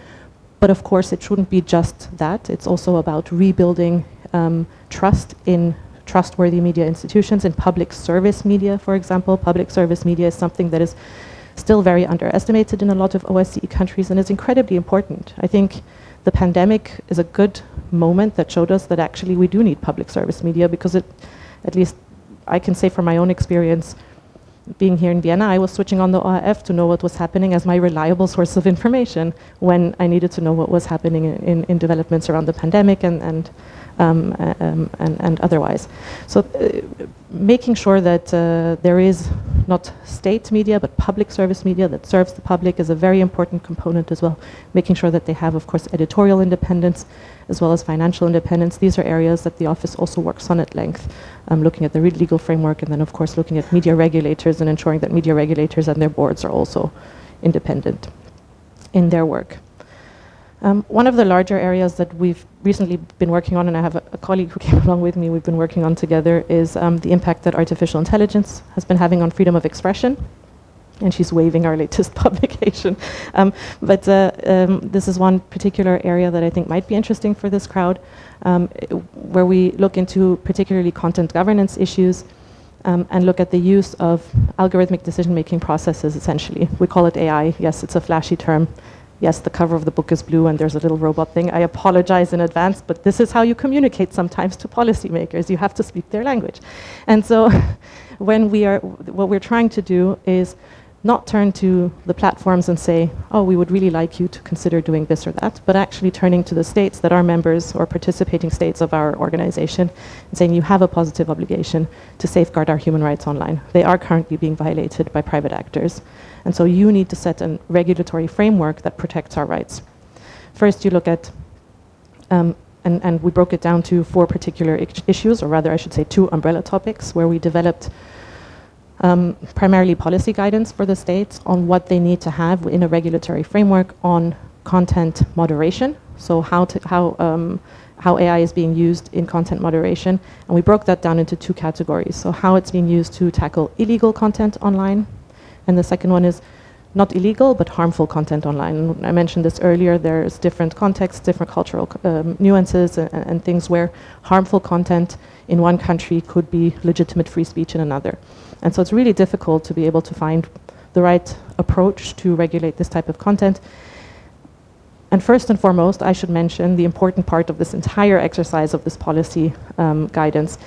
but of course, it shouldn't be just that. It's also about rebuilding um, trust in trustworthy media institutions, in public service media, for example. Public service media is something that is still very underestimated in a lot of OSCE countries and is incredibly important. I think the pandemic is a good moment that showed us that actually we do need public service media because it, at least I can say from my own experience, being here in Vienna, I was switching on the ORF to know what was happening as my reliable source of information when I needed to know what was happening in, in, in developments around the pandemic and, and um, um, and, and, otherwise. So uh, making sure that uh, there is not state media but public service media that serves the public is a very important component as well. Making sure that they have, of course, editorial independence as well as financial independence. These are areas that the office also works on at length, um, looking at the legal framework and then, of course, looking at media regulators and ensuring that media regulators and their boards are also independent in their work. Um, one of the larger areas that we've recently been working on, and I have a, a colleague who *laughs* came along with me, we've been working on together, is um, the impact that artificial intelligence has been having on freedom of expression. And she's waving our *laughs* latest *laughs* publication. Um, but uh, um, this is one particular area that I think might be interesting for this crowd, um, where we look into particularly content governance issues. Um, and look at the use of algorithmic decision making processes essentially. We call it AI. Yes, it's a flashy term yes, the cover of the book is blue and there's a little robot thing. I apologize in advance, but this is how you communicate sometimes to policymakers. You have to speak their language. And so *laughs* when we are, what we're trying to do is not turn to the platforms and say, oh, we would really like you to consider doing this or that, but actually turning to the states that are members or participating states of our organization and saying you have a positive obligation to safeguard our human rights online. They are currently being violated by private actors. And so you need to set a regulatory framework that protects our rights. First, you look at, um, and, and we broke it down to four particular issues, or rather, I should say, two umbrella topics, where we developed um, primarily policy guidance for the states on what they need to have in a regulatory framework on content moderation. So how to, how um, how AI is being used in content moderation, and we broke that down into two categories. So how it's being used to tackle illegal content online, and the second one is not illegal but harmful content online. I mentioned this earlier. There's different contexts, different cultural um, nuances, and, and, things where harmful content in one country could be legitimate free speech in another. And so it's really difficult to be able to find the right approach to regulate this type of content. And first and foremost, I should mention the important part of this entire exercise of this policy um, guidance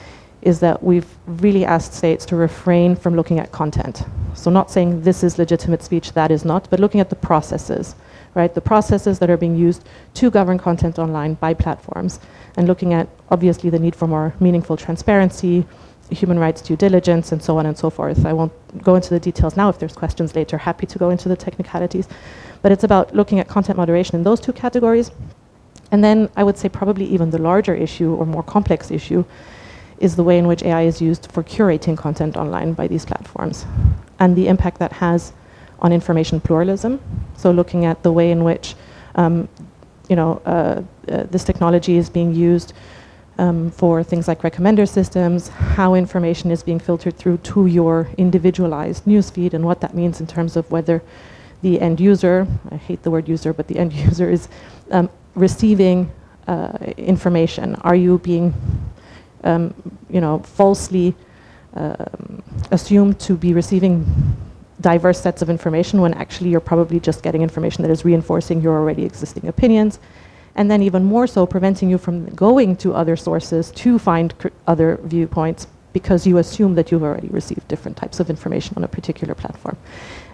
is that we've really asked states to refrain from looking at content. So not saying this is legitimate speech, that is not, but looking at the processes, right? The processes that are being used to govern content online by platforms and looking at obviously the need for more meaningful transparency, human rights due diligence, and so on and so forth. I won't go into the details now. If there's questions later, happy to go into the technicalities. But it's about looking at content moderation in those two categories. And then I would say probably even the larger issue or more complex issue is the way in which AI is used for curating content online by these platforms and the impact that has on information pluralism. So looking at the way in which um, you know, uh, uh, this technology is being used um, for things like recommender systems, how information is being filtered through to your individualized newsfeed, and what that means in terms of whether the end user, I hate the word user, but the end *laughs* user is um, receiving uh, information. Are you being um, you know, falsely um, assumed to be receiving diverse sets of information when actually you're probably just getting information that is reinforcing your already existing opinions. And then even more so, preventing you from going to other sources to find other viewpoints because you assume that you've already received different types of information on a particular platform.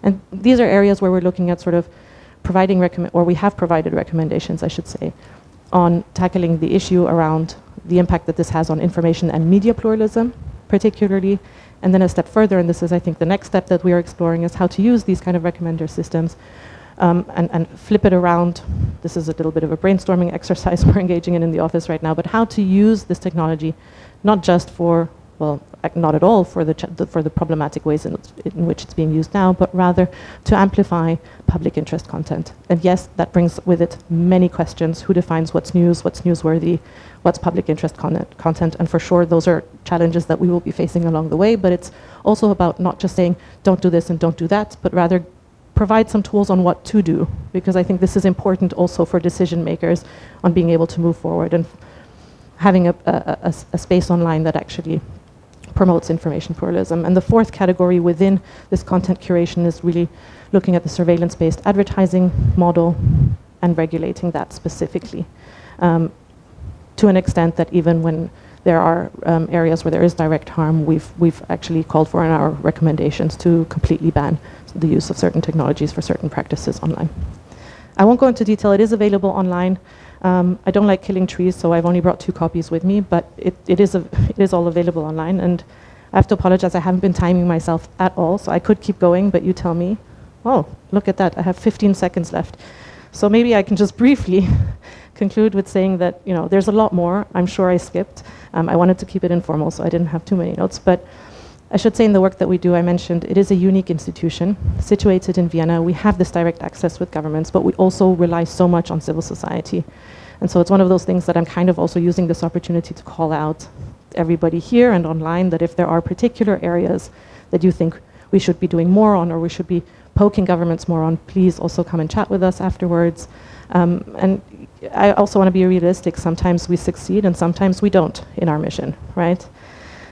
And these are areas where we're looking at sort of providing recommend, or we have provided recommendations, I should say, on tackling the issue around the impact that this has on information and media pluralism, particularly. And then a step further, and this is, I think, the next step that we are exploring, is how to use these kind of recommender systems um, and, and, flip it around. This is a little bit of a brainstorming *laughs* exercise we're engaging in in the office right now, but how to use this technology not just for well, not at all for the, for the problematic ways in, in, which it's being used now, but rather to amplify public interest content. And yes, that brings with it many questions: who defines what's news, what's newsworthy, what's public interest content, content? And for sure, those are challenges that we will be facing along the way. But it's also about not just saying don't do this and don't do that, but rather provide some tools on what to do, because I think this is important also for decision makers on being able to move forward and having a, a, a, space online that actually promotes information pluralism. And the fourth category within this content curation is really looking at the surveillance based advertising model and regulating that specifically um, to an extent that even when there are um, areas where there is direct harm, we've, we've actually called for in our recommendations to completely ban the use of certain technologies for certain practices online. I won't go into detail, it is available online. Um, I don't like killing trees, so I've only brought two copies with me, but it, it, is, a, *laughs* it is all available online. And I have to apologize, I haven't been timing myself at all, so I could keep going, but you tell me. Oh, look at that, I have 15 seconds left. So maybe I can just *laughs* briefly conclude with saying that you know there's a lot more. I'm sure I skipped. Um, I wanted to keep it informal, so I didn't have too many notes. But I should say in the work that we do, I mentioned it is a unique institution situated in Vienna. We have this direct access with governments, but we also rely so much on civil society. And so it's one of those things that I'm kind of also using this opportunity to call out everybody here and online that if there are particular areas that you think we should be doing more on or we should be poking governments more on, please also come and chat with us afterwards. Um, and I also want to be realistic. Sometimes we succeed and sometimes we don't in our mission, right?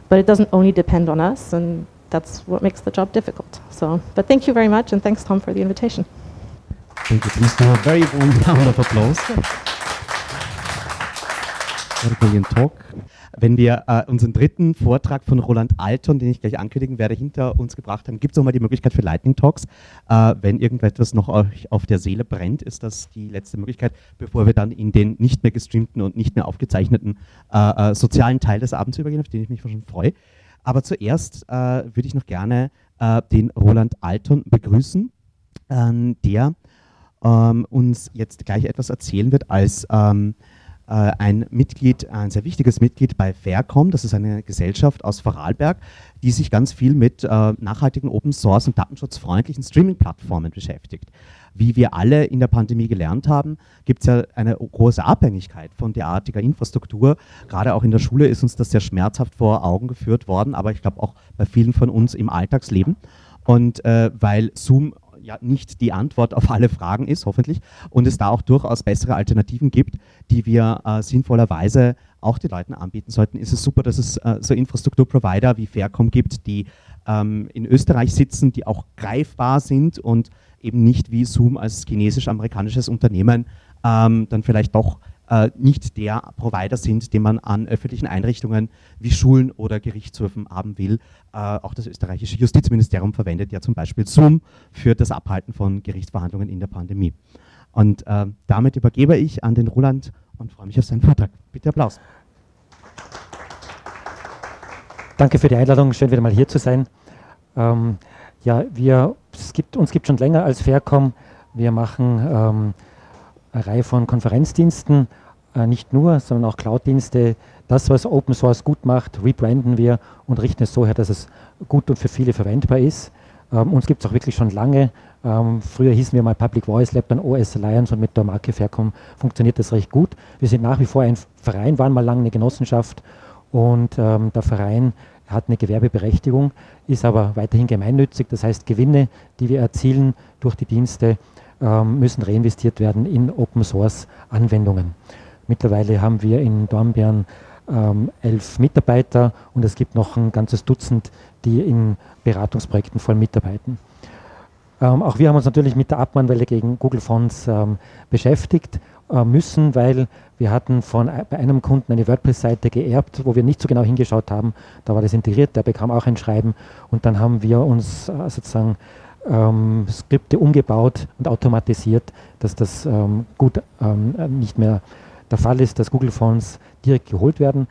But it doesn't only depend on us, and that's what makes the job difficult. So, but thank you very much, and thanks, Tom, for the invitation. Thank you. Do a very warm round of applause. Brilliant talk. Wenn wir äh, unseren dritten Vortrag von Roland Alton, den ich gleich ankündigen werde, hinter uns gebracht haben, gibt es nochmal die Möglichkeit für Lightning Talks. Äh, wenn irgendetwas noch euch auf der Seele brennt, ist das die letzte Möglichkeit, bevor wir dann in den nicht mehr gestreamten und nicht mehr aufgezeichneten äh, äh sozialen Teil des Abends übergehen, auf den ich mich schon freue. Aber zuerst äh, würde ich noch gerne äh, den Roland Alton begrüßen, ähm, der ähm, uns jetzt gleich etwas erzählen wird als ähm, äh, ein Mitglied, ein sehr wichtiges Mitglied bei Faircom. Das ist eine Gesellschaft aus Vorarlberg, die sich ganz viel mit äh, nachhaltigen Open Source und datenschutzfreundlichen Streaming-Plattformen beschäftigt. Wie wir alle in der Pandemie gelernt haben, gibt es ja eine große Abhängigkeit von derartiger Infrastruktur. Gerade auch in der Schule ist uns das sehr schmerzhaft vor Augen geführt worden, aber ich glaube auch bei vielen von uns im Alltagsleben. Und äh, weil Zoom ja nicht die Antwort auf alle Fragen ist, hoffentlich, und es da auch durchaus bessere Alternativen gibt, die wir äh, sinnvollerweise auch den Leuten anbieten sollten, ist es super, dass es äh, so Infrastrukturprovider wie Faircom gibt, die ähm, in Österreich sitzen, die auch greifbar sind und eben nicht wie Zoom als chinesisch-amerikanisches Unternehmen ähm, dann vielleicht doch äh, nicht der Provider sind, den man an öffentlichen Einrichtungen wie Schulen oder Gerichtshöfen haben will. Äh, auch das österreichische Justizministerium verwendet ja zum Beispiel Zoom für das Abhalten von Gerichtsverhandlungen in der Pandemie. Und äh, damit übergebe ich an den Roland und freue mich auf seinen Vortrag. Bitte Applaus. Danke für die Einladung, schön wieder mal hier zu sein. Ähm, ja, wir, es gibt, uns gibt schon länger als Faircom. Wir machen ähm, eine Reihe von Konferenzdiensten nicht nur, sondern auch Cloud-Dienste. Das, was Open Source gut macht, rebranden wir und richten es so her, dass es gut und für viele verwendbar ist. Ähm, uns gibt es auch wirklich schon lange. Ähm, früher hießen wir mal Public Voice Lab, dann OS Alliance und mit der Marke Faircom funktioniert das recht gut. Wir sind nach wie vor ein Verein, waren mal lange eine Genossenschaft und ähm, der Verein hat eine Gewerbeberechtigung, ist aber weiterhin gemeinnützig. Das heißt, Gewinne, die wir erzielen durch die Dienste, ähm, müssen reinvestiert werden in Open Source Anwendungen. Mittlerweile haben wir in Dornbirn ähm, elf Mitarbeiter und es gibt noch ein ganzes Dutzend, die in Beratungsprojekten voll mitarbeiten. Ähm, auch wir haben uns natürlich mit der Abmahnwelle gegen Google Fonts ähm, beschäftigt äh, müssen, weil wir hatten von bei einem Kunden eine WordPress-Seite geerbt, wo wir nicht so genau hingeschaut haben. Da war das integriert, der bekam auch ein Schreiben und dann haben wir uns äh, sozusagen ähm, Skripte umgebaut und automatisiert, dass das ähm, gut ähm, nicht mehr der Fall ist, dass Google Fonts direkt geholt werden.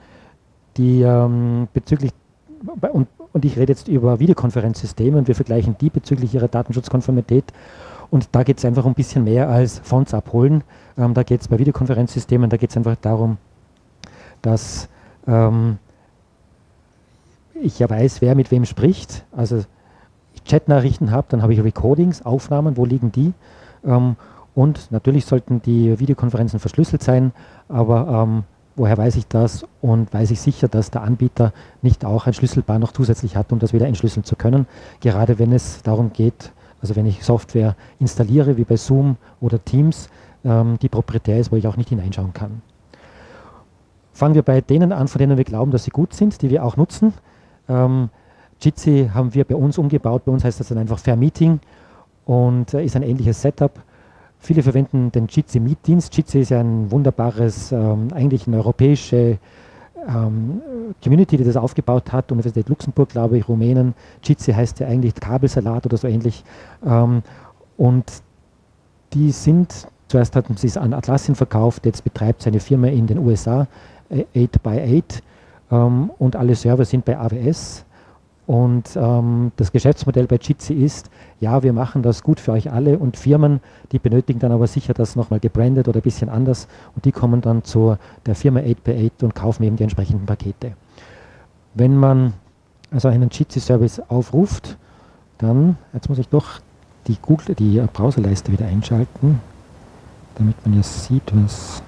Die ähm, bezüglich und, und ich rede jetzt über Videokonferenzsysteme und wir vergleichen die bezüglich ihrer Datenschutzkonformität. Und da geht es einfach um ein bisschen mehr als Fonts abholen. Ähm, da geht es bei Videokonferenzsystemen, da geht es einfach darum, dass ähm, ich ja weiß, wer mit wem spricht. Also ich Chatnachrichten habe, dann habe ich Recordings, Aufnahmen, wo liegen die? Ähm, und natürlich sollten die Videokonferenzen verschlüsselt sein, aber ähm, woher weiß ich das und weiß ich sicher, dass der Anbieter nicht auch ein Schlüsselpaar noch zusätzlich hat, um das wieder entschlüsseln zu können, gerade wenn es darum geht, Also wenn ich Software installiere, wie bei Zoom oder Teams, ähm, die proprietär ist, wo ich auch nicht hineinschauen kann. Fangen wir bei denen an, von denen wir glauben, dass sie gut sind, die wir auch nutzen. Ähm, Jitsi haben wir bei uns umgebaut. Bei uns heißt das dann einfach Fair Meeting und äh, ist ein ähnliches Setup. Viele verwenden den Jitsi Meet-Dienst. Jitsi ist ja ein wunderbares, ähm, eigentlich eine europäische ähm, Community, die das aufgebaut hat. Universität Luxemburg, glaube ich, Rumänen. Jitsi heißt ja eigentlich Kabelsalat oder so ähnlich. Ähm, und die sind, zuerst hatten sie es an Atlassian verkauft, jetzt betreibt seine Firma in den USA, 8x8. Ähm, und alle Server sind bei AWS. Und ähm, das Geschäftsmodell bei Jitsi ist, ja, wir machen das gut für euch alle und Firmen, die benötigen dann aber sicher das nochmal gebrandet oder ein bisschen anders und die kommen dann zu der Firma 8x8 und kaufen eben die entsprechenden Pakete. Wenn man also einen Jitsi-Service aufruft, dann, jetzt muss ich doch die, Google, die Browserleiste wieder einschalten, damit man ja sieht, was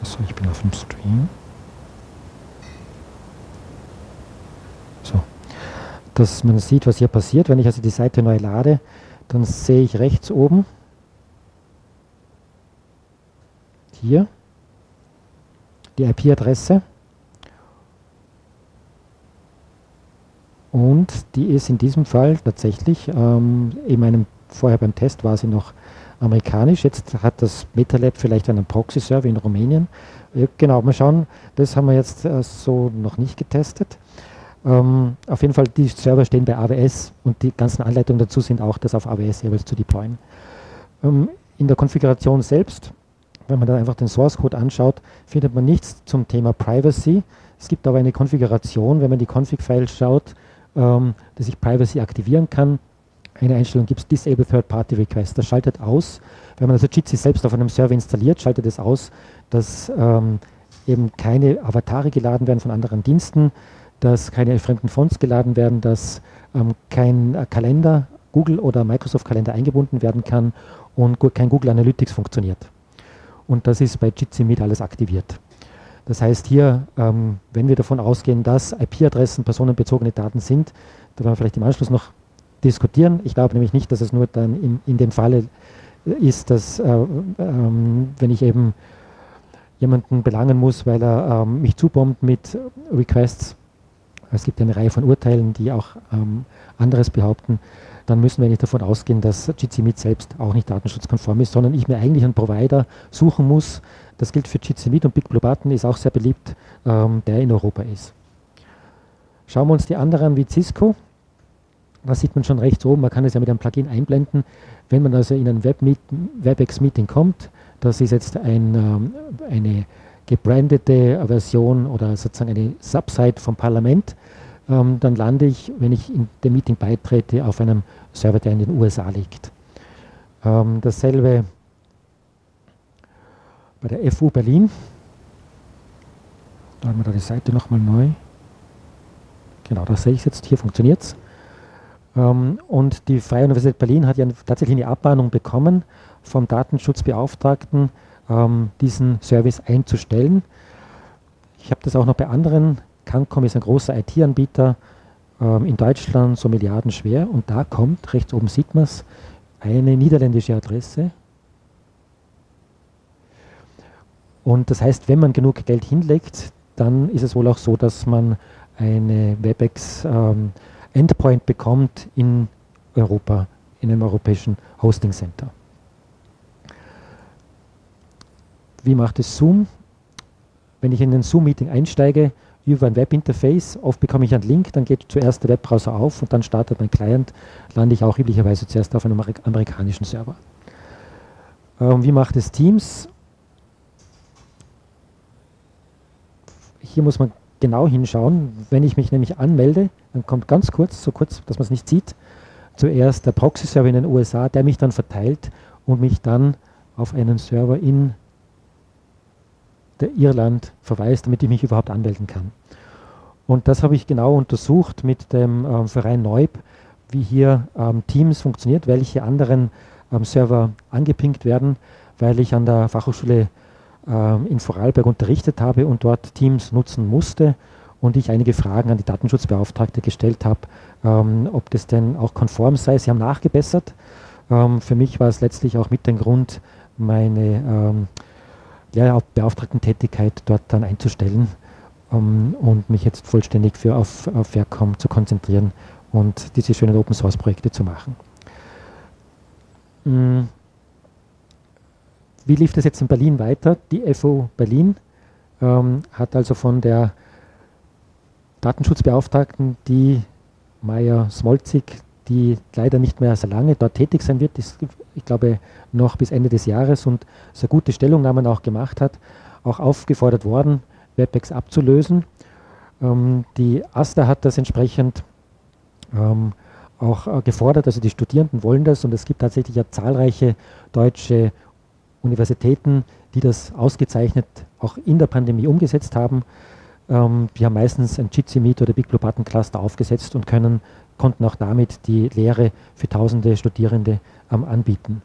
Also ich bin auf dem Stream. So. Dass man sieht, was hier passiert. Wenn ich also die Seite neu lade, dann sehe ich rechts oben hier die IP-Adresse und die ist in diesem Fall tatsächlich, ähm, in meinem, vorher beim Test war sie noch amerikanisch. Jetzt hat das MetaLab vielleicht einen Proxy-Server in Rumänien. Ja, genau, mal schauen, das haben wir jetzt äh, so noch nicht getestet. Ähm, auf jeden Fall, die Server stehen bei AWS und die ganzen Anleitungen dazu sind auch, das auf AWS jeweils zu deployen. Ähm, in der Konfiguration selbst, wenn man da einfach den Source Code anschaut, findet man nichts zum Thema Privacy. Es gibt aber eine Konfiguration, wenn man die Config-Files schaut, ähm, dass ich Privacy aktivieren kann eine Einstellung gibt es Disable Third Party Request. Das schaltet aus, wenn man also Jitsi selbst auf einem Server installiert, schaltet es aus, dass ähm, eben keine Avatare geladen werden von anderen Diensten, dass keine fremden Fonts geladen werden, dass ähm, kein äh, Kalender, Google oder Microsoft Kalender eingebunden werden kann und kein Google Analytics funktioniert. Und das ist bei Jitsi mit alles aktiviert. Das heißt hier, ähm, wenn wir davon ausgehen, dass IP-Adressen personenbezogene Daten sind, da werden wir vielleicht im Anschluss noch diskutieren. Ich glaube nämlich nicht, dass es nur dann in, in dem Falle ist, dass äh, ähm, wenn ich eben jemanden belangen muss, weil er ähm, mich zubombt mit Requests, es gibt eine Reihe von Urteilen, die auch ähm, anderes behaupten, dann müssen wir nicht davon ausgehen, dass Jitsi selbst auch nicht datenschutzkonform ist, sondern ich mir eigentlich einen Provider suchen muss. Das gilt für Jitsi und Big Blue Button ist auch sehr beliebt, ähm, der in Europa ist. Schauen wir uns die anderen wie Cisco da sieht man schon rechts oben, man kann es ja mit einem Plugin einblenden. Wenn man also in ein WebEx-Meeting kommt, das ist jetzt ein, ähm, eine gebrandete Version oder sozusagen eine Subsite vom Parlament, ähm, dann lande ich, wenn ich in dem Meeting beitrete, auf einem Server, der in den USA liegt. Ähm, dasselbe bei der FU Berlin. Da haben wir da die Seite nochmal neu. Genau, da sehe ich es jetzt, hier funktioniert es. Ähm, und die Freie Universität Berlin hat ja tatsächlich eine Abmahnung bekommen vom Datenschutzbeauftragten, ähm, diesen Service einzustellen. Ich habe das auch noch bei anderen. Cancom ist ein großer IT-Anbieter ähm, in Deutschland, so milliardenschwer. Und da kommt, rechts oben sieht man es, eine niederländische Adresse. Und das heißt, wenn man genug Geld hinlegt, dann ist es wohl auch so, dass man eine WebEx ähm, Endpoint bekommt in Europa, in einem europäischen Hosting Center. Wie macht es Zoom? Wenn ich in ein Zoom-Meeting einsteige, über ein Webinterface, oft bekomme ich einen Link, dann geht zuerst der Webbrowser auf und dann startet mein Client, lande ich auch üblicherweise zuerst auf einem amerikanischen Server. Ähm, wie macht es Teams? Hier muss man genau hinschauen. Wenn ich mich nämlich anmelde, dann kommt ganz kurz, so kurz, dass man es nicht sieht, zuerst der Proxy-Server in den USA, der mich dann verteilt und mich dann auf einen Server in der Irland verweist, damit ich mich überhaupt anmelden kann. Und das habe ich genau untersucht mit dem ähm, Verein Neub, wie hier ähm, Teams funktioniert, welche anderen ähm, Server angepinkt werden, weil ich an der Fachhochschule ähm, in Vorarlberg unterrichtet habe und dort Teams nutzen musste. und ich einige Fragen an die Datenschutzbeauftragte gestellt habe, ähm, ob das denn auch konform sei. Sie haben nachgebessert. Ähm, für mich war es letztlich auch mit dem Grund, meine Lehrbeauftragten-Tätigkeit dort dann einzustellen um, und mich jetzt vollständig für auf, auf Faircom zu konzentrieren und diese schönen Open Source Projekte zu machen. Mm. Wie lief das jetzt in Berlin weiter? Die FO Berlin ähm, hat also von der Datenschutzbeauftragten, die Maya Smolzig, die leider nicht mehr so lange dort tätig sein wird, ist, ich glaube noch bis Ende des Jahres und sehr gute Stellungnahmen auch gemacht hat, auch aufgefordert worden, WebEx abzulösen. Ähm, die AStA hat das entsprechend ähm, auch äh, gefordert, also die Studierenden wollen das und es gibt tatsächlich ja zahlreiche deutsche Universitäten, die das ausgezeichnet auch in der Pandemie umgesetzt haben. Ähm, die haben meistens ein Jitsi Meet oder Big Blue Button Cluster aufgesetzt und können, konnten auch damit die Lehre für tausende Studierende ähm, anbieten.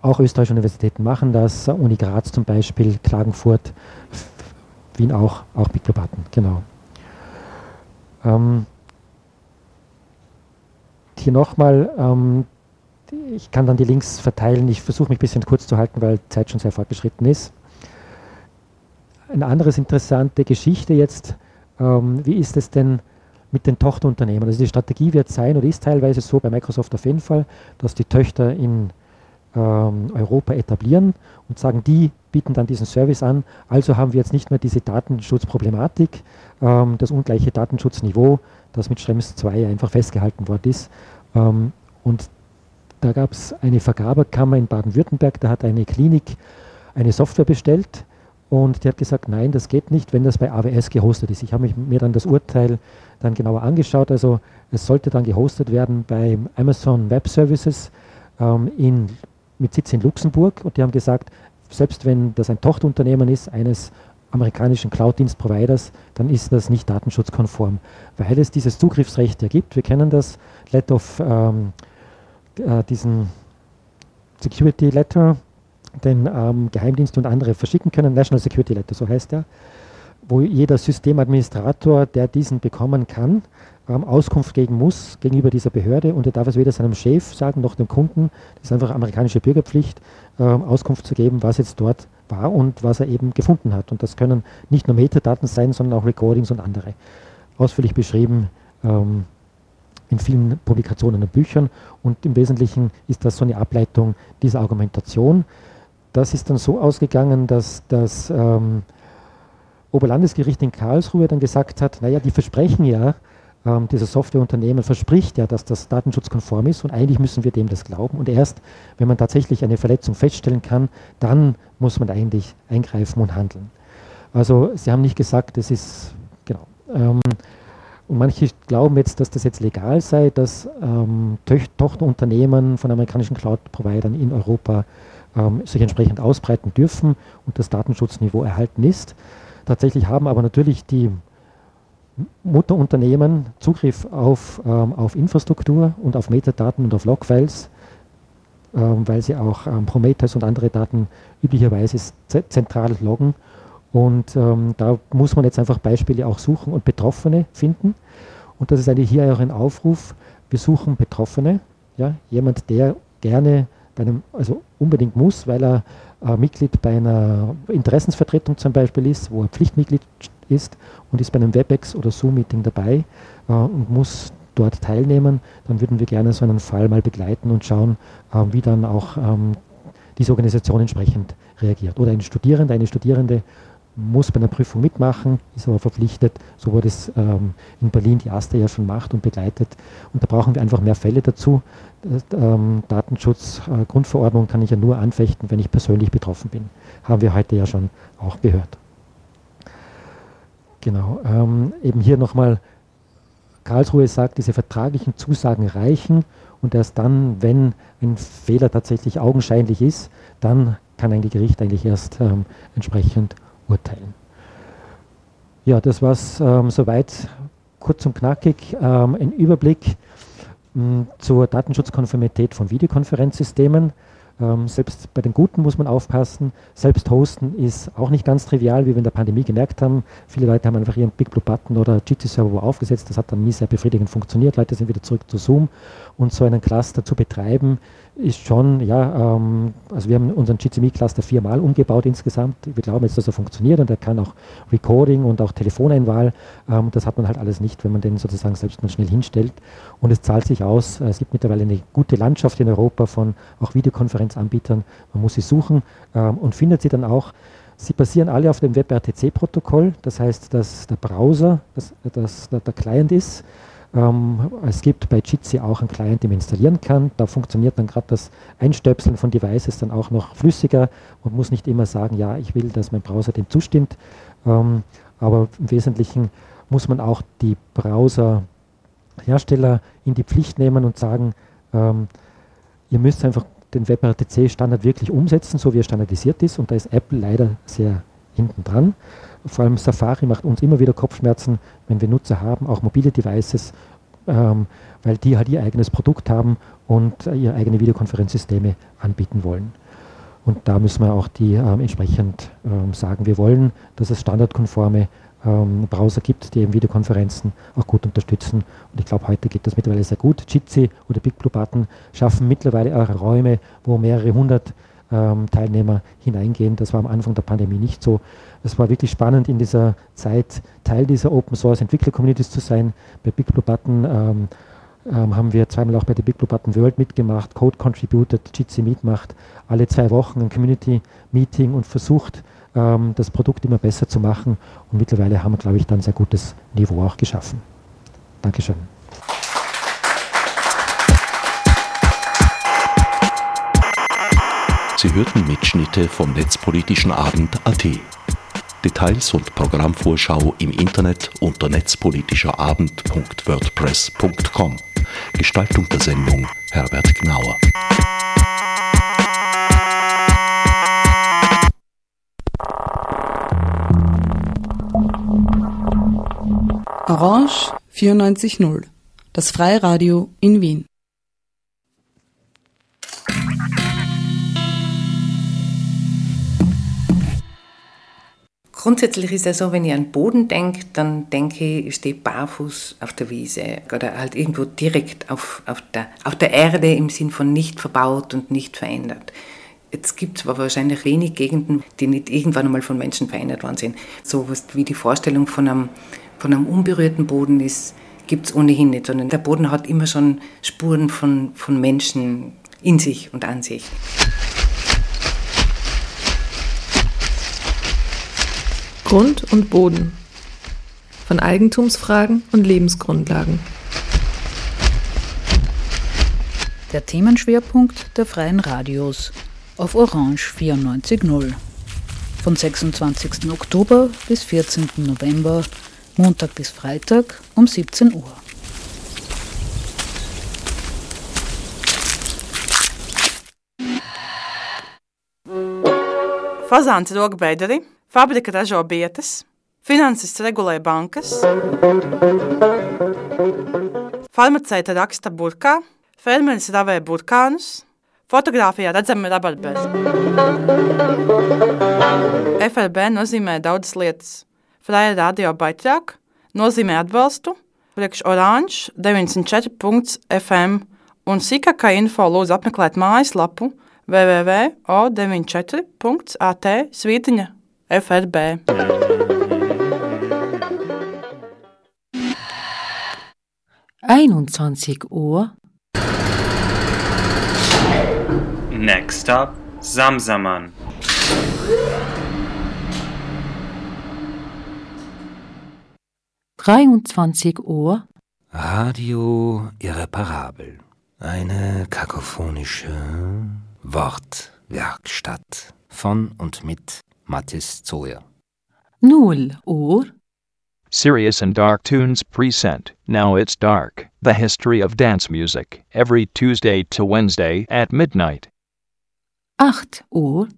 Auch österreichische Universitäten machen das, Uni Graz zum Beispiel, Klagenfurt, Wien auch, auch Button, genau. Ähm, hier nochmal, ähm, ich kann dann die Links verteilen. Ich versuche mich ein bisschen kurz zu halten, weil Zeit schon sehr fortgeschritten ist. Eine andere interessante Geschichte jetzt, ähm, wie ist es denn mit den Tochterunternehmen? Also die Strategie wird sein oder ist teilweise so bei Microsoft auf jeden Fall, dass die Töchter in ähm, Europa etablieren und sagen, die bieten dann diesen Service an. Also haben wir jetzt nicht mehr diese Datenschutzproblematik, ähm, das ungleiche Datenschutzniveau, das mit Schrems 2 einfach festgehalten worden ist. Ähm, und da gab es eine Vergaberkammer in Baden-Württemberg, da hat eine Klinik eine Software bestellt und die hat gesagt, nein, das geht nicht, wenn das bei AWS gehostet ist. Ich habe mir dann das Urteil dann genauer angeschaut. Also es sollte dann gehostet werden bei Amazon Web Services ähm, in, mit Sitz in Luxemburg und die haben gesagt, selbst wenn das ein Tochterunternehmen ist eines amerikanischen Cloud-Dienst-Providers, dann ist das nicht datenschutzkonform, weil es dieses Zugriffsrecht ergibt. Wir kennen das Let of ähm, äh, diesen Security Letter, den ähm, Geheimdienste und andere verschicken können, National Security Letter, so heißt er, wo jeder Systemadministrator, der diesen bekommen kann, ähm, Auskunft geben muss gegenüber dieser Behörde und er darf es weder seinem Chef sagen noch dem Kunden, das ist einfach amerikanische Bürgerpflicht, ähm, Auskunft zu geben, was jetzt dort war und was er eben gefunden hat. Und das können nicht nur Metadaten sein, sondern auch Recordings und andere. Ausführlich beschrieben ähm, in vielen Publikationen und Büchern und im Wesentlichen ist das so eine Ableitung dieser Argumentation. Das ist dann so ausgegangen, dass das ähm, Oberlandesgericht in Karlsruhe dann gesagt hat, naja, die versprechen ja, ähm, dieses Softwareunternehmen verspricht ja, dass das datenschutzkonform ist und eigentlich müssen wir dem das glauben. Und erst, wenn man tatsächlich eine Verletzung feststellen kann, dann muss man eigentlich eingreifen und handeln. Also sie haben nicht gesagt, das ist, genau. Ähm, und manche glauben jetzt, dass das jetzt legal sei, dass ähm, Tochterunternehmen von amerikanischen Cloud-Providern in Europa ähm, sich entsprechend ausbreiten dürfen und das Datenschutzniveau erhalten ist. Tatsächlich haben aber natürlich die Mutterunternehmen Zugriff auf, ähm, auf Infrastruktur und auf Metadaten und auf Logfiles, ähm, weil sie auch ähm, Prometheus und andere Daten üblicherweise zentral loggen und ähm, da muss man jetzt einfach Beispiele auch suchen und Betroffene finden. Und das ist eigentlich hier auch ein Aufruf. Wir suchen Betroffene, ja, jemand, der gerne bei einem, also unbedingt muss, weil er äh, Mitglied bei einer Interessensvertretung zum Beispiel ist, wo er Pflichtmitglied ist und ist bei einem WebEx oder Zoom-Meeting dabei äh, und muss dort teilnehmen, dann würden wir gerne so einen Fall mal begleiten und schauen, äh, wie dann auch ähm, diese Organisation entsprechend reagiert. Oder ein Studierender, eine Studierende muss bei einer Prüfung mitmachen, ist aber verpflichtet, so wurde es ähm, in Berlin die AStA ja schon macht und begleitet. Und da brauchen wir einfach mehr Fälle dazu. Ähm, Datenschutz, äh, Grundverordnung kann ich ja nur anfechten, wenn ich persönlich betroffen bin. Haben wir heute ja schon auch gehört. Genau, ähm, eben hier nochmal, Karlsruhe sagt, diese vertraglichen Zusagen reichen und erst dann, wenn ein Fehler tatsächlich augenscheinlich ist, dann kann ein Gericht eigentlich erst ähm, entsprechend urteilen. Ja, das war es ähm, soweit kurz und knackig. Ähm, ein Überblick mh, hm, zur Datenschutzkonformität von Videokonferenzsystemen. Ähm, selbst bei den Guten muss man aufpassen. Selbst hosten ist auch nicht ganz trivial, wie wir in der Pandemie gemerkt haben. Viele Leute haben einfach ihren Big Blue Button oder Jitsi-Server aufgesetzt. Das hat dann nie sehr befriedigend funktioniert. Leute sind wieder zurück zu Zoom. Und so einen Cluster zu betreiben, ist schon, ja, ähm, also wir haben unseren GCME-Cluster viermal umgebaut insgesamt. Wir glauben jetzt, dass er funktioniert und er kann auch Recording und auch Telefoneinwahl. Ähm, das hat man halt alles nicht, wenn man den sozusagen selbst mal schnell hinstellt. Und es zahlt sich aus. Es gibt mittlerweile eine gute Landschaft in Europa von auch Videokonferenzanbietern. Man muss sie suchen ähm, und findet sie dann auch. Sie basieren alle auf dem WebRTC-Protokoll, das heißt, dass der Browser das, das, der, der Client ist ähm, es gibt bei Jitsi auch einen Client, den man installieren kann. Da funktioniert dann gerade das Einstöpseln von Devices dann auch noch flüssiger und muss nicht immer sagen, ja, ich will, dass mein Browser dem zustimmt. Ähm, aber im Wesentlichen muss man auch die Browserhersteller in die Pflicht nehmen und sagen, ähm, ihr müsst einfach den WebRTC-Standard wirklich umsetzen, so wie er standardisiert ist. Und da ist Apple leider sehr hinten dran. Vor allem Safari macht uns immer wieder Kopfschmerzen, wenn wir Nutzer haben, auch mobile Devices, ähm, weil die halt ihr eigenes Produkt haben und äh, ihre eigene Videokonferenzsysteme anbieten wollen. Und da müssen wir auch die ähm, entsprechend ähm, sagen, wir wollen, dass es standardkonforme ähm, Browser gibt, die eben Videokonferenzen auch gut unterstützen. Und ich glaube, heute geht das mittlerweile sehr gut. Jitsi oder Big Blue Button schaffen mittlerweile auch Räume, wo mehrere hundert ähm, Teilnehmer hineingehen. Das war am Anfang der Pandemie nicht so. Es war wirklich spannend in dieser Zeit Teil dieser Open Source Entwickler Communities zu sein. Bei Big Blue Button ähm, ähm, haben wir zweimal auch bei der Big Blue Button World mitgemacht, Code contributed, Jitsi mitmacht, alle zwei Wochen ein Community Meeting und versucht, ähm, das Produkt immer besser zu machen. Und mittlerweile haben wir, glaube ich, dann ein sehr gutes Niveau auch geschaffen. Dankeschön. Sie hörten Mitschnitte vom Netzpolitischen Abend AT. Details und Programmvorschau im Internet unter netzpolitischerabend.wordpress.com. Gestaltung der Sendung Herbert Gnauer. Orange 94.0, das Freiradio in Wien. Grundsätzlich ist es so, wenn ich an Boden denke, dann denke ich, ich stehe barfuß auf der Wiese oder halt irgendwo direkt auf, auf, der, auf der Erde im Sinn von nicht verbaut und nicht verändert. Jetzt gibt es aber wahrscheinlich wenig Gegenden, die nicht irgendwann einmal von Menschen verändert worden sind. So was wie die Vorstellung von einem, von einem unberührten Boden ist, gibt es ohnehin nicht, sondern der Boden hat immer schon Spuren von, von Menschen in sich und an sich. Grund und Boden. Von Eigentumsfragen und Lebensgrundlagen. Der Themenschwerpunkt der freien Radios auf Orange 94.0. Von 26. Oktober bis 14. November, Montag bis Freitag um 17 Uhr. Fazāns rog bederi, Fabrika ražo bietas, finanses regulē bankas, farmaceita raksta burkā, fermeris ravē burkānus, fotografijā redzami rabarberi. FRB nozīmē daudzas lietas. Freja radio baitrāk nozīmē atbalstu, priekš oranž 94.fm un sīkākā info lūdzu apmeklēt mājaslapu www.o94.at svītiņa FRB. Einundzwanzig Uhr. Next stop, Samsaman. Dreiundzwanzig Uhr. Radio irreparabel. Eine kakophonische Wortwerkstatt von und mit Mathis Zoya. Null Uhr. Serious and Dark Tunes present Now It's Dark, the history of dance music, every Tuesday to Wednesday at midnight. Acht Uhr.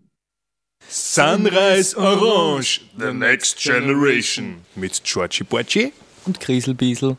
Sunrise Orange, The Next Generation mit Georgie Porci und Kriselbiesel.